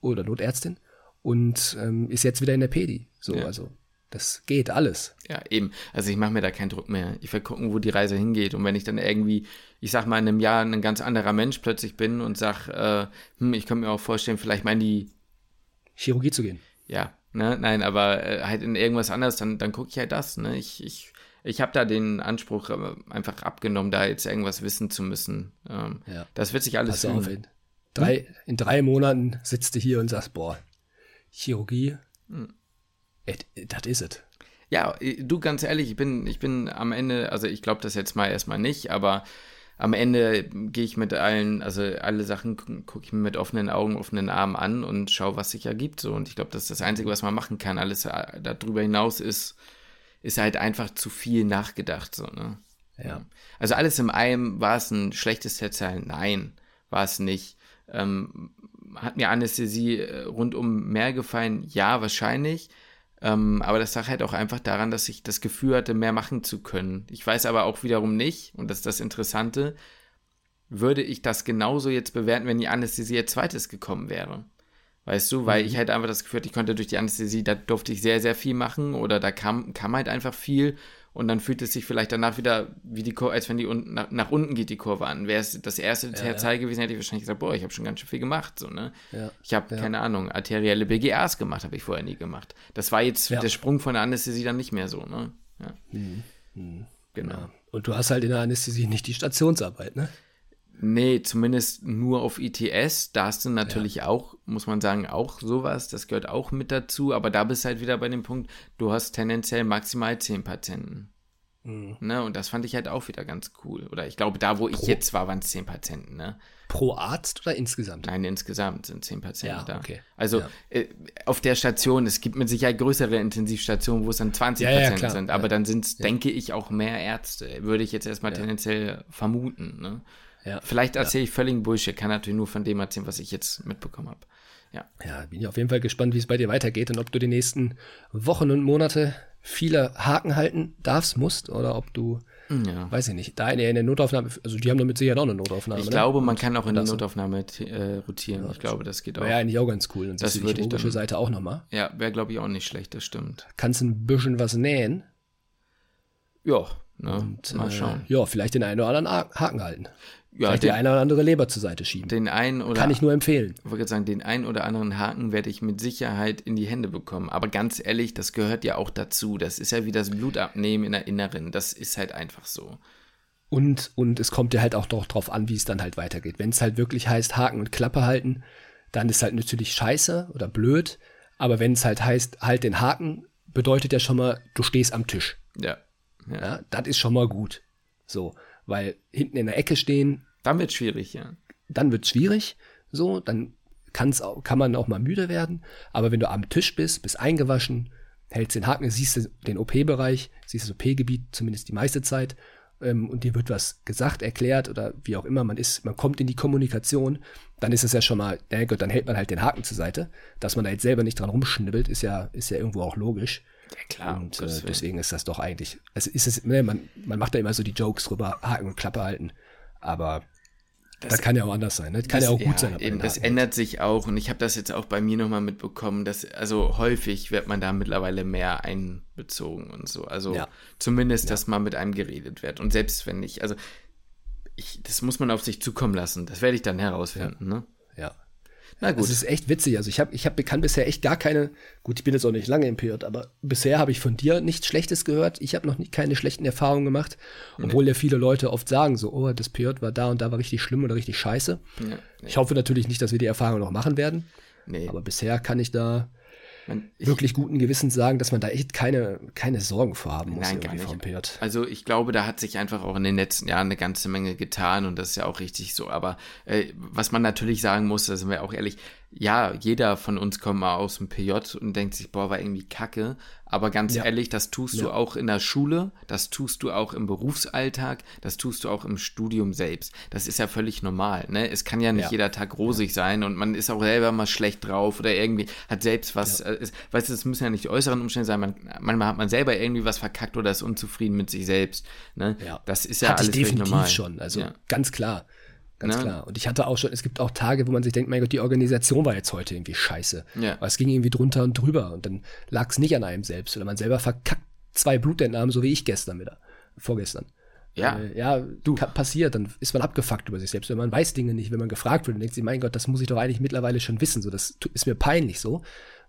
oder Notärztin und ähm, ist jetzt wieder in der Pedi. So, ja. also das geht alles. Ja, eben. Also ich mache mir da keinen Druck mehr. Ich will gucken, wo die Reise hingeht. Und wenn ich dann irgendwie, ich sag mal, in einem Jahr ein ganz anderer Mensch plötzlich bin und sag, äh, hm, ich könnte mir auch vorstellen, vielleicht mal in die Chirurgie zu gehen. Ja, ne, nein, aber äh, halt in irgendwas anderes, dann, dann gucke ich halt das. Ne? Ich, ich, ich habe da den Anspruch äh, einfach abgenommen, da jetzt irgendwas wissen zu müssen. Ähm, ja. Das wird sich alles Pass auf, in drei, in drei Monaten sitzt du hier und sagst, boah, Chirurgie, hm das ist es. Ja, du ganz ehrlich, ich bin, ich bin am Ende, also ich glaube das jetzt mal erstmal nicht, aber am Ende gehe ich mit allen, also alle Sachen gucke ich mir mit offenen Augen, offenen Armen an und schaue, was sich ergibt. So. Und ich glaube, das ist das Einzige, was man machen kann. Alles äh, darüber hinaus ist, ist halt einfach zu viel nachgedacht. So, ne? Ja. Also alles im einem, war es ein schlechtes Tertial? Nein, war es nicht. Ähm, hat mir Anästhesie äh, rundum mehr gefallen? Ja, wahrscheinlich. Ähm, aber das lag halt auch einfach daran, dass ich das Gefühl hatte, mehr machen zu können. Ich weiß aber auch wiederum nicht, und das ist das Interessante, würde ich das genauso jetzt bewerten, wenn die Anästhesie jetzt zweites gekommen wäre. Weißt du, weil mhm. ich halt einfach das Gefühl hatte, ich konnte durch die Anästhesie, da durfte ich sehr, sehr viel machen oder da kam, kam halt einfach viel und dann fühlt es sich vielleicht danach wieder wie die Kurve, als wenn die unten, nach, nach, unten geht die Kurve an. Wäre es das erste ja, Tertial ja. gewesen, hätte ich wahrscheinlich gesagt, boah, ich habe schon ganz schön viel gemacht. So, ne? Ja, ich habe, keine Ahnung, arterielle BGAs gemacht, habe ich vorher nie gemacht. Das war jetzt der Sprung von der Anästhesie dann nicht mehr so, ne? Mhm. Mhm. Genau. Und du hast halt in der Anästhesie nicht die Stationsarbeit, ne? Nee, zumindest nur auf ITS. Da hast du natürlich ja. auch, muss man sagen, auch sowas. Das gehört auch mit dazu. Aber da bist du halt wieder bei dem Punkt, du hast tendenziell maximal zehn Patienten. Mhm. Ne? Und das fand ich halt auch wieder ganz cool. Oder ich glaube, da, wo Pro ich jetzt war, waren es zehn Patienten. Ne? Pro Arzt oder insgesamt? Nein, insgesamt sind zehn Patienten ja, da. Okay. Also ja. äh, auf der Station, es gibt mit Sicherheit größere Intensivstationen, wo es dann 20 ja, Patienten sind, aber dann sind es, denke ich, auch mehr Ärzte. Würde ich jetzt erstmal tendenziell vermuten. Ne? Ja. Vielleicht erzähle ja. ich völligen Bullshit, kann natürlich nur von dem erzählen, was ich jetzt mitbekommen habe. Ja. ja, bin ich auf jeden Fall gespannt, wie es bei dir weitergeht und ob du die nächsten Wochen und Monate viele Haken halten darfst, musst oder ob du, ja. weiß ich nicht, da in der, in der Notaufnahme, also die haben doch mit Sicherheit auch eine Notaufnahme. Ich ne? glaube, man kann auch in die Notaufnahme äh, rotieren. Ja, ich glaube, das geht auch. Wäre eigentlich auch ganz cool. Und das würde ich dann, Seite auch nochmal. Ja, wäre glaube ich auch nicht schlecht, das stimmt. Kannst ein bisschen was nähen. Ja, ne? Und, mal äh, schauen. Äh, ja, vielleicht den einen oder anderen Haken halten. Ja, Vielleicht den, die eine oder andere Leber zur Seite schieben. Den einen oder Kann ich nur empfehlen. Ich wollte sagen, den einen oder anderen Haken werde ich mit Sicherheit in die Hände bekommen. Aber ganz ehrlich, das gehört ja auch dazu. Das ist ja wie das Blutabnehmen in der Inneren. Das ist halt einfach so. Und, und es kommt ja halt auch doch drauf an, wie es dann halt weitergeht. Wenn es halt wirklich heißt, Haken und Klappe halten, dann ist halt natürlich scheiße oder blöd. Aber wenn es halt heißt, halt den Haken, bedeutet ja schon mal, du stehst am Tisch. Ja. Ja, ja das ist schon mal gut. So weil hinten in der Ecke stehen. Dann wird schwierig, ja. Dann wird schwierig, so, dann kann's auch, kann man auch mal müde werden. Aber wenn du am Tisch bist, bist eingewaschen, hältst den Haken, siehst du den OP-Bereich, siehst das OP-Gebiet, zumindest die meiste Zeit, ähm, und dir wird was gesagt, erklärt oder wie auch immer, man ist, man kommt in die Kommunikation, dann ist es ja schon mal, na gut, dann hält man halt den Haken zur Seite. Dass man da jetzt selber nicht dran rumschnibbelt, ist ja, ist ja irgendwo auch logisch. Ja, klar. Und äh, deswegen ist das doch eigentlich, also ist es, ne, man, man macht da immer so die Jokes drüber, Haken und Klappe halten. Aber das, das, kann ja auch anders sein, ne? Kann das, ja auch gut ja, sein. Eben, das ändert sich auch und ich habe das jetzt auch bei mir nochmal mitbekommen, dass also häufig wird man da mittlerweile mehr einbezogen und so. Also ja. zumindest, dass mal mit einem geredet wird. Und selbst wenn nicht, also ich, das muss man auf sich zukommen lassen. Das werde ich dann herausfinden, ne? Ja. Na gut. Das ist echt witzig. Also ich habe, ich habe, kann bisher echt gar keine, gut, ich bin jetzt auch nicht lange im PJ, aber bisher habe ich von dir nichts Schlechtes gehört. Ich habe noch nie, keine schlechten Erfahrungen gemacht, obwohl nee. ja viele Leute oft sagen so, oh, das PJ war da und da war richtig schlimm oder richtig scheiße. Ja, nee. Ich hoffe natürlich nicht, dass wir die Erfahrung noch machen werden. Nee. Aber bisher kann ich da man, ich, wirklich guten Gewissens sagen, dass man da echt keine, keine Sorgen vorhaben muss. Nein, gar nicht. Also ich glaube, da hat sich einfach auch in den letzten Jahren eine ganze Menge getan und das ist ja auch richtig so. Aber äh, was man natürlich sagen muss, da sind wir auch ehrlich, ja, jeder von uns kommt mal aus dem PJ und denkt sich, boah, war irgendwie kacke. Aber ganz ja. ehrlich, das tust ja. du auch in der Schule, das tust du auch im Berufsalltag, das tust du auch im Studium selbst. Das ist ja völlig normal. Ne? Es kann ja nicht ja. jeder Tag rosig sein und man ist auch selber mal schlecht drauf oder irgendwie hat selbst was. Äh, weißt du, es müssen ja nicht die äußeren Umstände sein. Man, manchmal hat man selber irgendwie was verkackt oder ist unzufrieden mit sich selbst. Ne? Das ist ja Hatte alles ich definitiv normal. schon. Also ganz klar. Ganz ne? klar. Und ich hatte auch schon, es gibt auch Tage, wo man sich denkt, mein Gott, die Organisation war jetzt heute irgendwie scheiße. Ja. Aber es ging irgendwie drunter und drüber und dann lag es nicht an einem selbst oder man selber verkackt zwei Blutentnahmen, so wie ich gestern wieder, vorgestern. Ja, äh, ja, du passiert, dann ist man abgefuckt über sich selbst. Wenn man weiß Dinge nicht, wenn man gefragt wird, dann denkt sich, mein Gott, das muss ich doch eigentlich mittlerweile schon wissen. So, das ist mir peinlich so.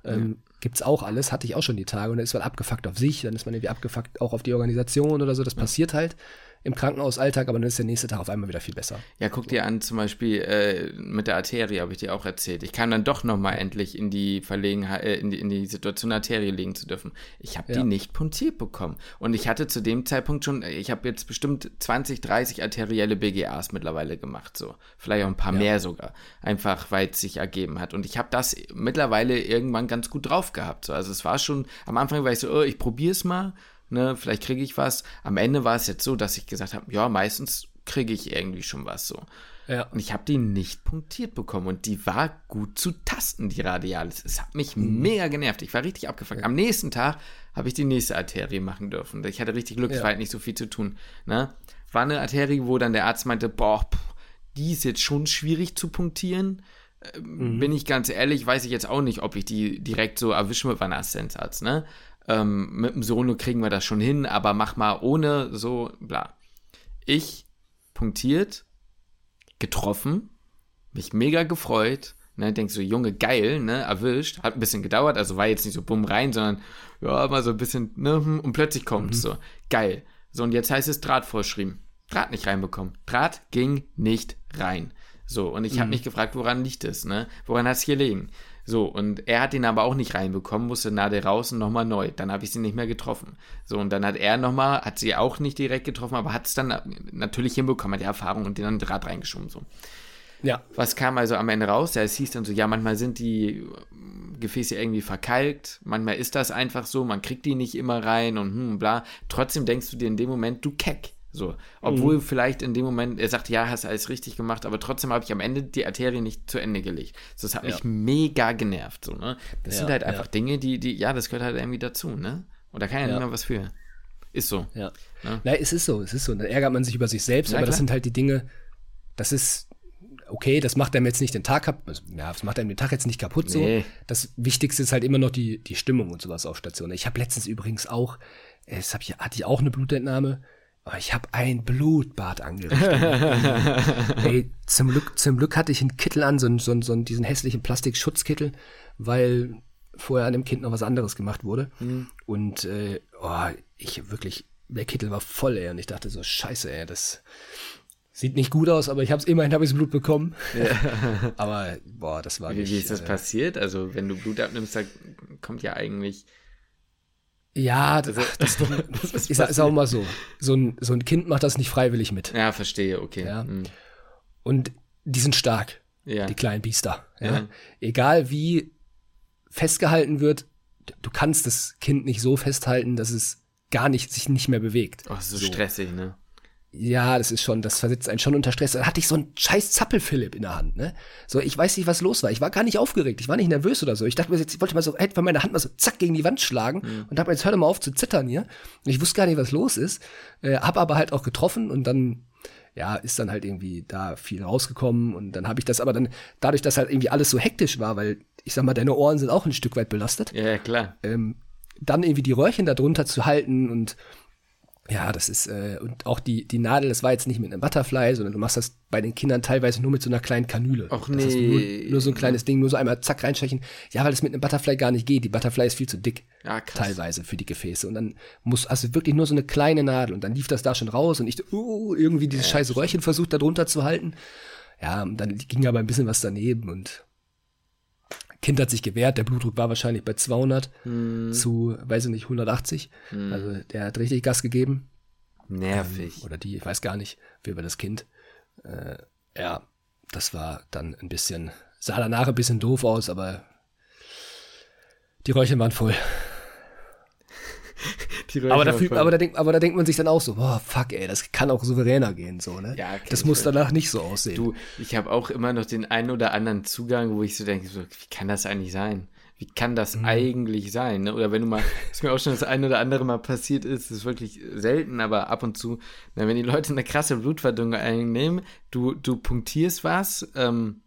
Ähm, Gibt's auch alles, hatte ich auch schon die Tage und dann ist man abgefuckt auf sich, dann ist man irgendwie abgefuckt auch auf die Organisation oder so. Das ja. passiert halt im Krankenhausalltag, aber dann ist der nächste Tag auf einmal wieder viel besser. Ja, guck dir an, zum Beispiel äh, mit der Arterie, habe ich dir auch erzählt. Ich kam dann doch nochmal endlich in die Verlegenheit, äh, in, die, in die Situation, Arterie legen zu dürfen. Ich habe ja. die nicht puntiert bekommen. Und ich hatte zu dem Zeitpunkt schon, ich habe jetzt bestimmt 20, 30 arterielle BGAs mittlerweile gemacht, so. Vielleicht auch ein paar ja. mehr sogar. Einfach, weil es sich ergeben hat. Und ich habe das mittlerweile irgendwann ganz gut drauf gehabt. So. Also es war schon, am Anfang war ich so, oh, ich probiere es mal ne, vielleicht kriege ich was. Am Ende war es jetzt so, dass ich gesagt habe, ja, meistens kriege ich irgendwie schon was so. Ja. Und ich habe die nicht punktiert bekommen und die war gut zu tasten, die Radialis. Es hat mich mhm. mega genervt. Ich war richtig abgefangen. Ja. Am nächsten Tag habe ich die nächste Arterie machen dürfen. Ich hatte richtig Glück, es ja. war halt nicht so viel zu tun. Ne? War eine Arterie, wo dann der Arzt meinte, boah, die ist jetzt schon schwierig zu punktieren. Ähm, mhm. Bin ich ganz ehrlich, weiß ich jetzt auch nicht, ob ich die direkt so erwische mit meiner Assistenzarzt, ne? Ähm, mit dem Solo kriegen wir das schon hin, aber mach mal ohne so, bla. Ich punktiert, getroffen, mich mega gefreut, ne, denkst so, Junge, geil, ne, erwischt, hat ein bisschen gedauert, also war jetzt nicht so bumm rein, sondern, ja, mal so ein bisschen, ne, hm, und plötzlich kommt's mhm. so, geil. So, und jetzt heißt es Draht vorschrieben. Draht nicht reinbekommen. Draht ging nicht rein. So, und ich mhm. habe mich gefragt, woran liegt es, ne? Woran hat es hier liegen? So, und er hat ihn aber auch nicht reinbekommen, musste Nade raus und nochmal neu. Dann habe ich sie nicht mehr getroffen. So, und dann hat er nochmal, hat sie auch nicht direkt getroffen, aber hat es dann natürlich hinbekommen, hat die Erfahrung und den dann Draht reingeschoben. So. Ja. Was kam also am Ende raus? Ja, es hieß dann so, ja, manchmal sind die Gefäße irgendwie verkalkt, manchmal ist das einfach so, man kriegt die nicht immer rein und hm, bla. Trotzdem denkst du dir in dem Moment, du keck. So, obwohl mhm. vielleicht in dem Moment, er sagt, ja, hast alles richtig gemacht, aber trotzdem habe ich am Ende die Arterie nicht zu Ende gelegt. So, das hat ja. mich mega genervt, so, ne? Das ja, sind halt einfach ja. Dinge, die, die, ja, das gehört halt irgendwie dazu, ne? Und da kann ja, ja. niemand was für. Ist so. Ja. Ne? Nein, es ist so, es ist so. Da ärgert man sich über sich selbst, aber klar. das sind halt die Dinge, das ist, okay, das macht einem jetzt nicht den Tag kaputt, ja, das macht einem den Tag jetzt nicht kaputt nee. so. Das Wichtigste ist halt immer noch die, die Stimmung und sowas auf Station. Ich habe letztens übrigens auch, das hab ich, hatte ich auch eine Blutentnahme Oh, ich habe ein Blutbad angerichtet. Ey, zum Glück, zum Glück hatte ich einen Kittel an, so, so, so diesen hässlichen Plastikschutzkittel, weil vorher an dem Kind noch was anderes gemacht wurde. Mhm. Und äh, oh, ich wirklich, der Kittel war voll, ey. Und ich dachte so, scheiße, ey, das sieht nicht gut aus, aber ich habe es immerhin habe ich Blut bekommen. Ja. aber boah, das war wie, nicht. Wie ist das äh, passiert? Also wenn du Blut abnimmst, da kommt ja eigentlich ja, das, also, das, das, das ist, ist, auch mal so. So ein, so ein Kind macht das nicht freiwillig mit. Ja, verstehe, okay. Ja. Mhm. Und die sind stark, ja. die kleinen Biester. Ja? ja. Egal wie festgehalten wird, du kannst das Kind nicht so festhalten, dass es gar nicht sich nicht mehr bewegt. Oh, so, so. stressig, ne? Ja, das ist schon, das versetzt einen schon unter Stress. Da hatte ich so einen scheiß Zappel-Philipp in der Hand, ne? So, ich weiß nicht, was los war. Ich war gar nicht aufgeregt. Ich war nicht nervös oder so. Ich dachte mir jetzt, ich wollte mal so, hätte meine Hand mal so zack gegen die Wand schlagen mhm. und hab jetzt hör doch mal auf zu zittern hier. Und ich wusste gar nicht, was los ist. Äh, hab aber halt auch getroffen und dann ja, ist dann halt irgendwie da viel rausgekommen und dann habe ich das aber dann, dadurch, dass halt irgendwie alles so hektisch war, weil ich sag mal, deine Ohren sind auch ein Stück weit belastet. Ja, klar. Ähm, dann irgendwie die Röhrchen da drunter zu halten und ja, das ist, äh, und auch die, die Nadel, das war jetzt nicht mit einem Butterfly, sondern du machst das bei den Kindern teilweise nur mit so einer kleinen Kanüle. Ach nee. Nur, nur, so ein kleines Ding, nur so einmal zack reinstechen. Ja, weil das mit einem Butterfly gar nicht geht. Die Butterfly ist viel zu dick. Ja, krass. Teilweise für die Gefäße. Und dann muss, du wirklich nur so eine kleine Nadel und dann lief das da schon raus und ich, uh, irgendwie dieses ja, scheiß Röhrchen versucht da drunter zu halten. Ja, und dann ging aber ein bisschen was daneben und Kind hat sich gewehrt, der Blutdruck war wahrscheinlich bei 200 hm. zu, weiß ich nicht, 180. Hm. Also der hat richtig Gas gegeben. Nervig. Ähm, oder die, ich weiß gar nicht, wie über das Kind. Äh, ja, das war dann ein bisschen, sah danach ein bisschen doof aus, aber die Räuchchen waren voll. aber, da fühlt, aber, da denk, aber da denkt man sich dann auch so, boah, fuck, ey, das kann auch souveräner gehen, so, ne? Ja, das muss danach nicht so aussehen. Du, ich habe auch immer noch den einen oder anderen Zugang, wo ich so denke, so, wie kann das eigentlich sein? wie kann das mhm. eigentlich sein? Ne? Oder wenn du mal, was mir auch schon das eine oder andere Mal passiert ist, ist wirklich selten, aber ab und zu, na, wenn die Leute eine krasse Blutverdünnung einnehmen, du, du punktierst was, ähm,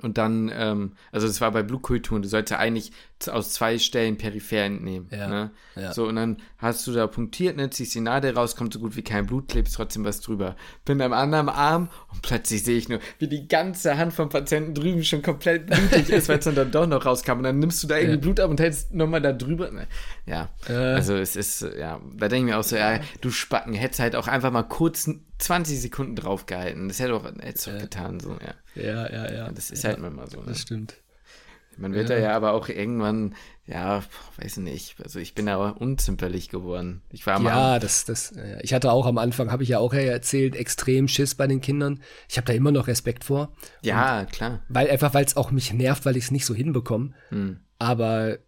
und dann, ähm, also das war bei Blutkulturen, du sollst ja eigentlich aus zwei Stellen peripher entnehmen. Ja, ne? ja. So, und dann hast du da punktiert, ne, ziehst die Nadel raus, kommt so gut wie kein Blut, klebst trotzdem was drüber. Bin am anderen Arm und plötzlich sehe ich nur, wie die ganze Hand vom Patienten drüben schon komplett blutig ist, weil es dann, doch noch rauskam. Und dann nimmst du da irgendwie ja. Blut ab und hältst nochmal da drüber. Ne? Ja, äh. also es ist, ja, da denke ich mir auch so, ja, du Spacken, hättest halt auch einfach mal kurz 20 Sekunden draufgehalten. Das hätte auch, hättest doch getan, so, ja. Ja, ja, ja. Das ist halt immer so. Ne? Das stimmt. Man wird ja. da ja aber auch irgendwann, ja, weiß nicht, also ich bin da unzimperlich geworden. Ich war Ja, das, das, ich hatte auch am Anfang, habe ich ja auch erzählt, extrem Schiss bei den Kindern. Ich habe da immer noch Respekt vor. Ja, Und klar. Weil einfach, weil es auch mich nervt, weil ich es nicht so hinbekomme. Hm. Aber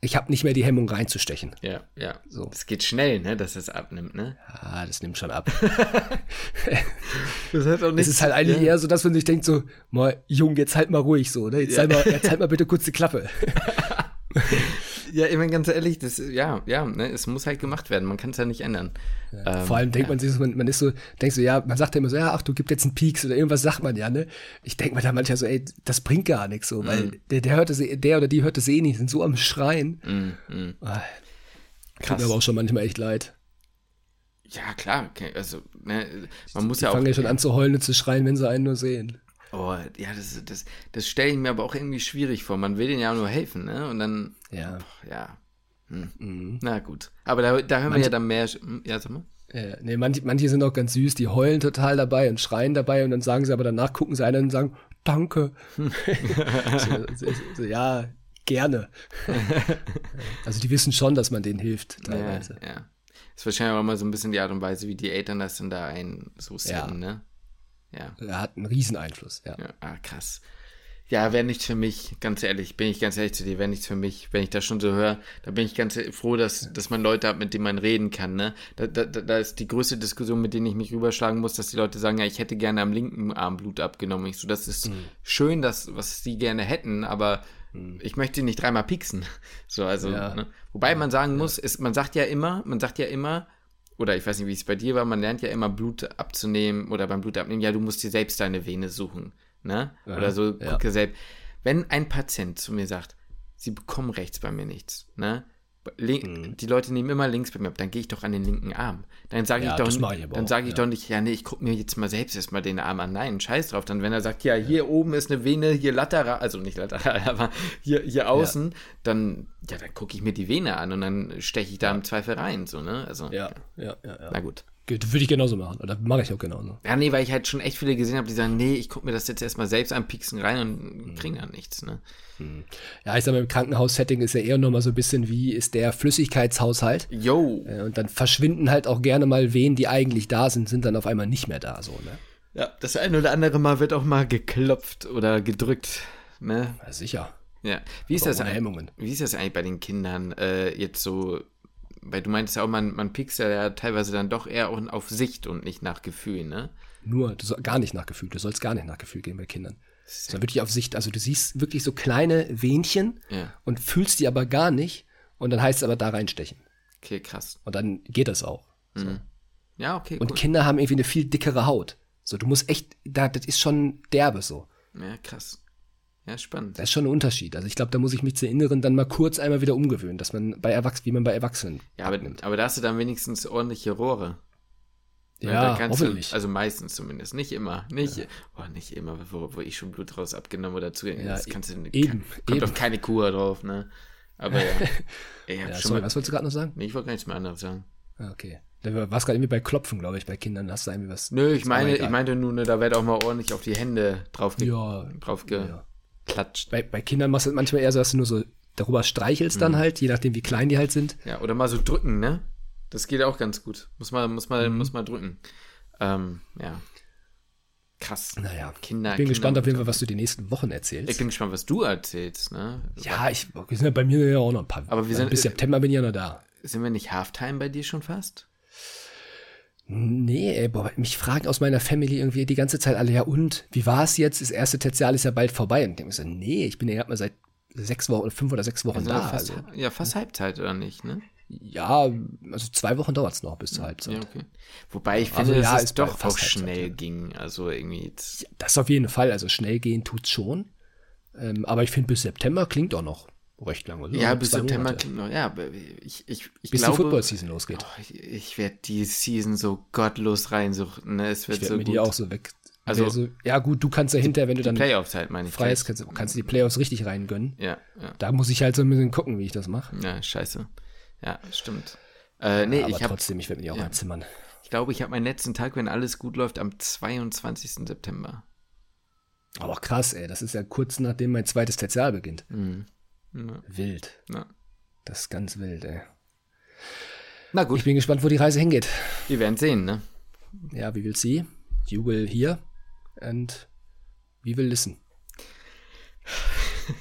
ich habe nicht mehr die Hemmung reinzustechen. Ja, ja. So. Es geht schnell, ne, dass es abnimmt, ne? Ja, das nimmt schon ab. das hat auch nicht. Es ist halt eigentlich ja. eher so, dass man sich denkt so, mal, Jung, jetzt halt mal ruhig so, ne? Jetzt, ja. halt, mal, jetzt halt mal bitte kurz die Klappe. ja, ich meine, ganz ehrlich, das, ja, ja, ne, es muss halt gemacht werden. Man kann es ja nicht ändern. Ja, ähm, vor allem denkt ja. man sich, man, man ist so, denkt so, ja, man sagt ja immer so, ja, ach, du gibst jetzt einen Peaks oder irgendwas sagt man ja, ne? Ich denke mir da manchmal so, ey, das bringt gar nichts so, weil mm. der, der hört das, der oder die hört das eh nicht, sind so am Schreien. Mm, mm. Ah, tut mir aber auch schon manchmal echt leid. Ja, klar, also, ne, man muss die ja auch. Die fangen ja schon an zu heulen und zu schreien, wenn sie einen nur sehen. Oh, ja, das, das, das stelle ich mir aber auch irgendwie schwierig vor. Man will denen ja nur helfen, ne? Und dann. Ja. Boah, ja. Hm. Mhm. Na gut. Aber da, da hören manche, wir ja dann mehr. Hm, ja, sag mal. Ja, nee, manche, manche sind auch ganz süß, die heulen total dabei und schreien dabei und dann sagen sie aber danach, gucken sie einen und sagen, danke. so, so, so, ja, gerne. also die wissen schon, dass man denen hilft, teilweise. Ja, ja. Das ist wahrscheinlich auch immer so ein bisschen die Art und Weise, wie die Eltern das dann da ein so sehen, ja. ne? Ja. Er hat einen riesen Einfluss, ja. ja ah, krass. Ja, wäre nichts für mich, ganz ehrlich, bin ich ganz ehrlich zu dir, wäre nichts für mich. Wenn ich das schon so höre, da bin ich ganz froh, dass, dass man Leute hat, mit denen man reden kann. Ne? Da, da, da ist die größte Diskussion, mit denen ich mich rüberschlagen muss, dass die Leute sagen, ja, ich hätte gerne am linken Arm Blut abgenommen. Ich so, das ist mhm. schön, dass, was sie gerne hätten, aber mhm. ich möchte nicht dreimal pieksen. So, also, ja. ne? Wobei man sagen muss, ist, man sagt ja immer, man sagt ja immer, oder ich weiß nicht, wie es bei dir war, man lernt ja immer Blut abzunehmen oder beim Blut abnehmen, ja, du musst dir selbst deine Vene suchen ne? Ja, Oder so, ja. gucke selbst. Wenn ein Patient zu mir sagt, sie bekommen rechts bei mir nichts, ne? Mhm. Die Leute nehmen immer links bei mir ab, dann gehe ich doch an den linken Arm. Dann sage ja, ich doch, ich dann sage ich ja. doch nicht, ja, nee, ich gucke mir jetzt mal selbst erstmal den Arm an. Nein, scheiß drauf. Dann, wenn er sagt, ja, hier oben ist eine Vene, hier lateral, also nicht lateral, aber hier, hier außen, dann, ja, dann gucke ich mir die Vene an und dann steche ich da im Zweifel rein, so, ne? Also, ja, ja, ja. Na gut. Würde ich genauso machen. Oder mache ich auch genauso. Ja, nee, weil ich halt schon echt viele gesehen habe, die sagen, nee, ich gucke mir das jetzt erstmal selbst an, pieksen rein und mhm. kriegen dann nichts. Ne? Mhm. Ja, ich sag mal, im Krankenhaus-Setting ist ja eher nochmal so ein bisschen wie ist der Flüssigkeitshaushalt. Jo. Äh, und dann verschwinden halt auch gerne mal Wehen, die eigentlich da sind, sind dann auf einmal nicht mehr da, so, ne? Ja, das eine oder andere Mal wird auch mal geklopft oder gedrückt, ne? Ja, sicher. Ja. Wie ist, das wie ist das eigentlich bei den Kindern äh, jetzt so weil du meintest ja auch, man, man piekst ja teilweise dann doch eher auch auf Sicht und nicht nach Gefühl, ne? Nur, du soll, gar nicht nach Gefühl. Du sollst gar nicht nach Gefühl gehen bei Kindern. Sondern wirklich auf Sicht. Also du siehst wirklich so kleine Wehnchen ja. und fühlst die aber gar nicht. Und dann heißt es aber da reinstechen. Okay, krass. Und dann geht das auch. So. Mhm. Ja, okay. Und Kinder haben irgendwie eine viel dickere Haut. So, du musst echt, da, das ist schon derbe so. Ja, krass. Ja, spannend. Das ist schon ein Unterschied. Also ich glaube, da muss ich mich zu Inneren dann mal kurz einmal wieder umgewöhnen, dass man bei Erwachsenen, wie man bei Erwachsenen. Ja, aber, aber da hast du dann wenigstens ordentliche Rohre. Ja, ja hoffentlich. Du, also meistens zumindest. Nicht immer. Nicht, ja. oh, nicht immer, wo, wo ich schon Blut raus abgenommen oder zu. Ja, das kannst du, eben, kommt eben. doch keine Kuh drauf, ne? Aber ja. ich ja sorry, mal, was wolltest du gerade noch sagen? Nee, ich wollte gar nichts mehr anderes sagen. Ah, okay. Da war es gerade irgendwie bei Klopfen, glaube ich, bei Kindern. Hast du irgendwie was. Nö, ich meine, ich meinte nur, ne, da wird auch mal ordentlich auf die Hände drauf, ge ja, drauf geklatscht. Bei, bei Kindern machst du manchmal eher so, dass du nur so darüber streichelst mhm. dann halt, je nachdem, wie klein die halt sind. Ja, oder mal so drücken, ne? Das geht auch ganz gut. Muss man, muss man, mhm. muss man drücken. Ähm, ja. Krass. Naja, Kinder. Ich bin Kinder gespannt auf jeden Fall, was du die nächsten Wochen erzählst. Ich bin gespannt, was du erzählst, ne? Ja, ich, wir sind ja bei mir ja auch noch ein paar. Aber wir sind, bis September bin ich ja noch da. Sind wir nicht Halftime bei dir schon fast? Nee, ey, boah, mich fragen aus meiner Family irgendwie die ganze Zeit alle, ja und, wie war es jetzt? Das erste Tertial ist ja bald vorbei. Und ich denke mir so, nee, ich bin ja gerade mal seit sechs Wochen, fünf oder sechs Wochen also da. Fast, also. Ja, fast Halbzeit, oder nicht, ne? Ja, also zwei Wochen dauert es noch bis zur Halbzeit. Ja, okay. Wobei ich finde, also, ja, dass es doch auch schnell Halbzeit, ging. Also irgendwie. Ja, das auf jeden Fall. Also schnell gehen tut's schon. Ähm, aber ich finde, bis September klingt auch noch recht lange. So ja, bis September klingt noch. Ja, ich, ich, ich bis glaube, die Football-Season losgeht. Oh, ich, ich werde die Season so gottlos reinsuchen. Ne? Es wird ich so mir gut. die auch so weg. Also, also, ja gut, du kannst ja hinterher, wenn du dann Playoffs halt, meine ich. Freies, kannst, kannst du die Playoffs richtig reingönnen. Ja, ja. Da muss ich halt so ein bisschen gucken, wie ich das mache. Ja, scheiße. Ja, stimmt. Äh, nee, aber ich hab, trotzdem, ich werde mich auch ja. einzimmern. Ich glaube, ich habe meinen letzten Tag, wenn alles gut läuft, am 22. September. Aber krass, ey. Das ist ja kurz nachdem mein zweites Tertial beginnt. Mhm. Ja. Wild. Ja. Das ist ganz wild, ey. Na gut. Ich bin gespannt, wo die Reise hingeht. Wir werden sehen, ne? Ja, wie will sie? You will hear and we will listen.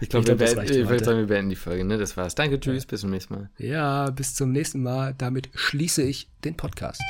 Ich glaube, glaub, wir, würde sagen, wir beenden die Folge. Ne? Das war's. Danke, tschüss, ja. bis zum nächsten Mal. Ja, bis zum nächsten Mal. Damit schließe ich den Podcast.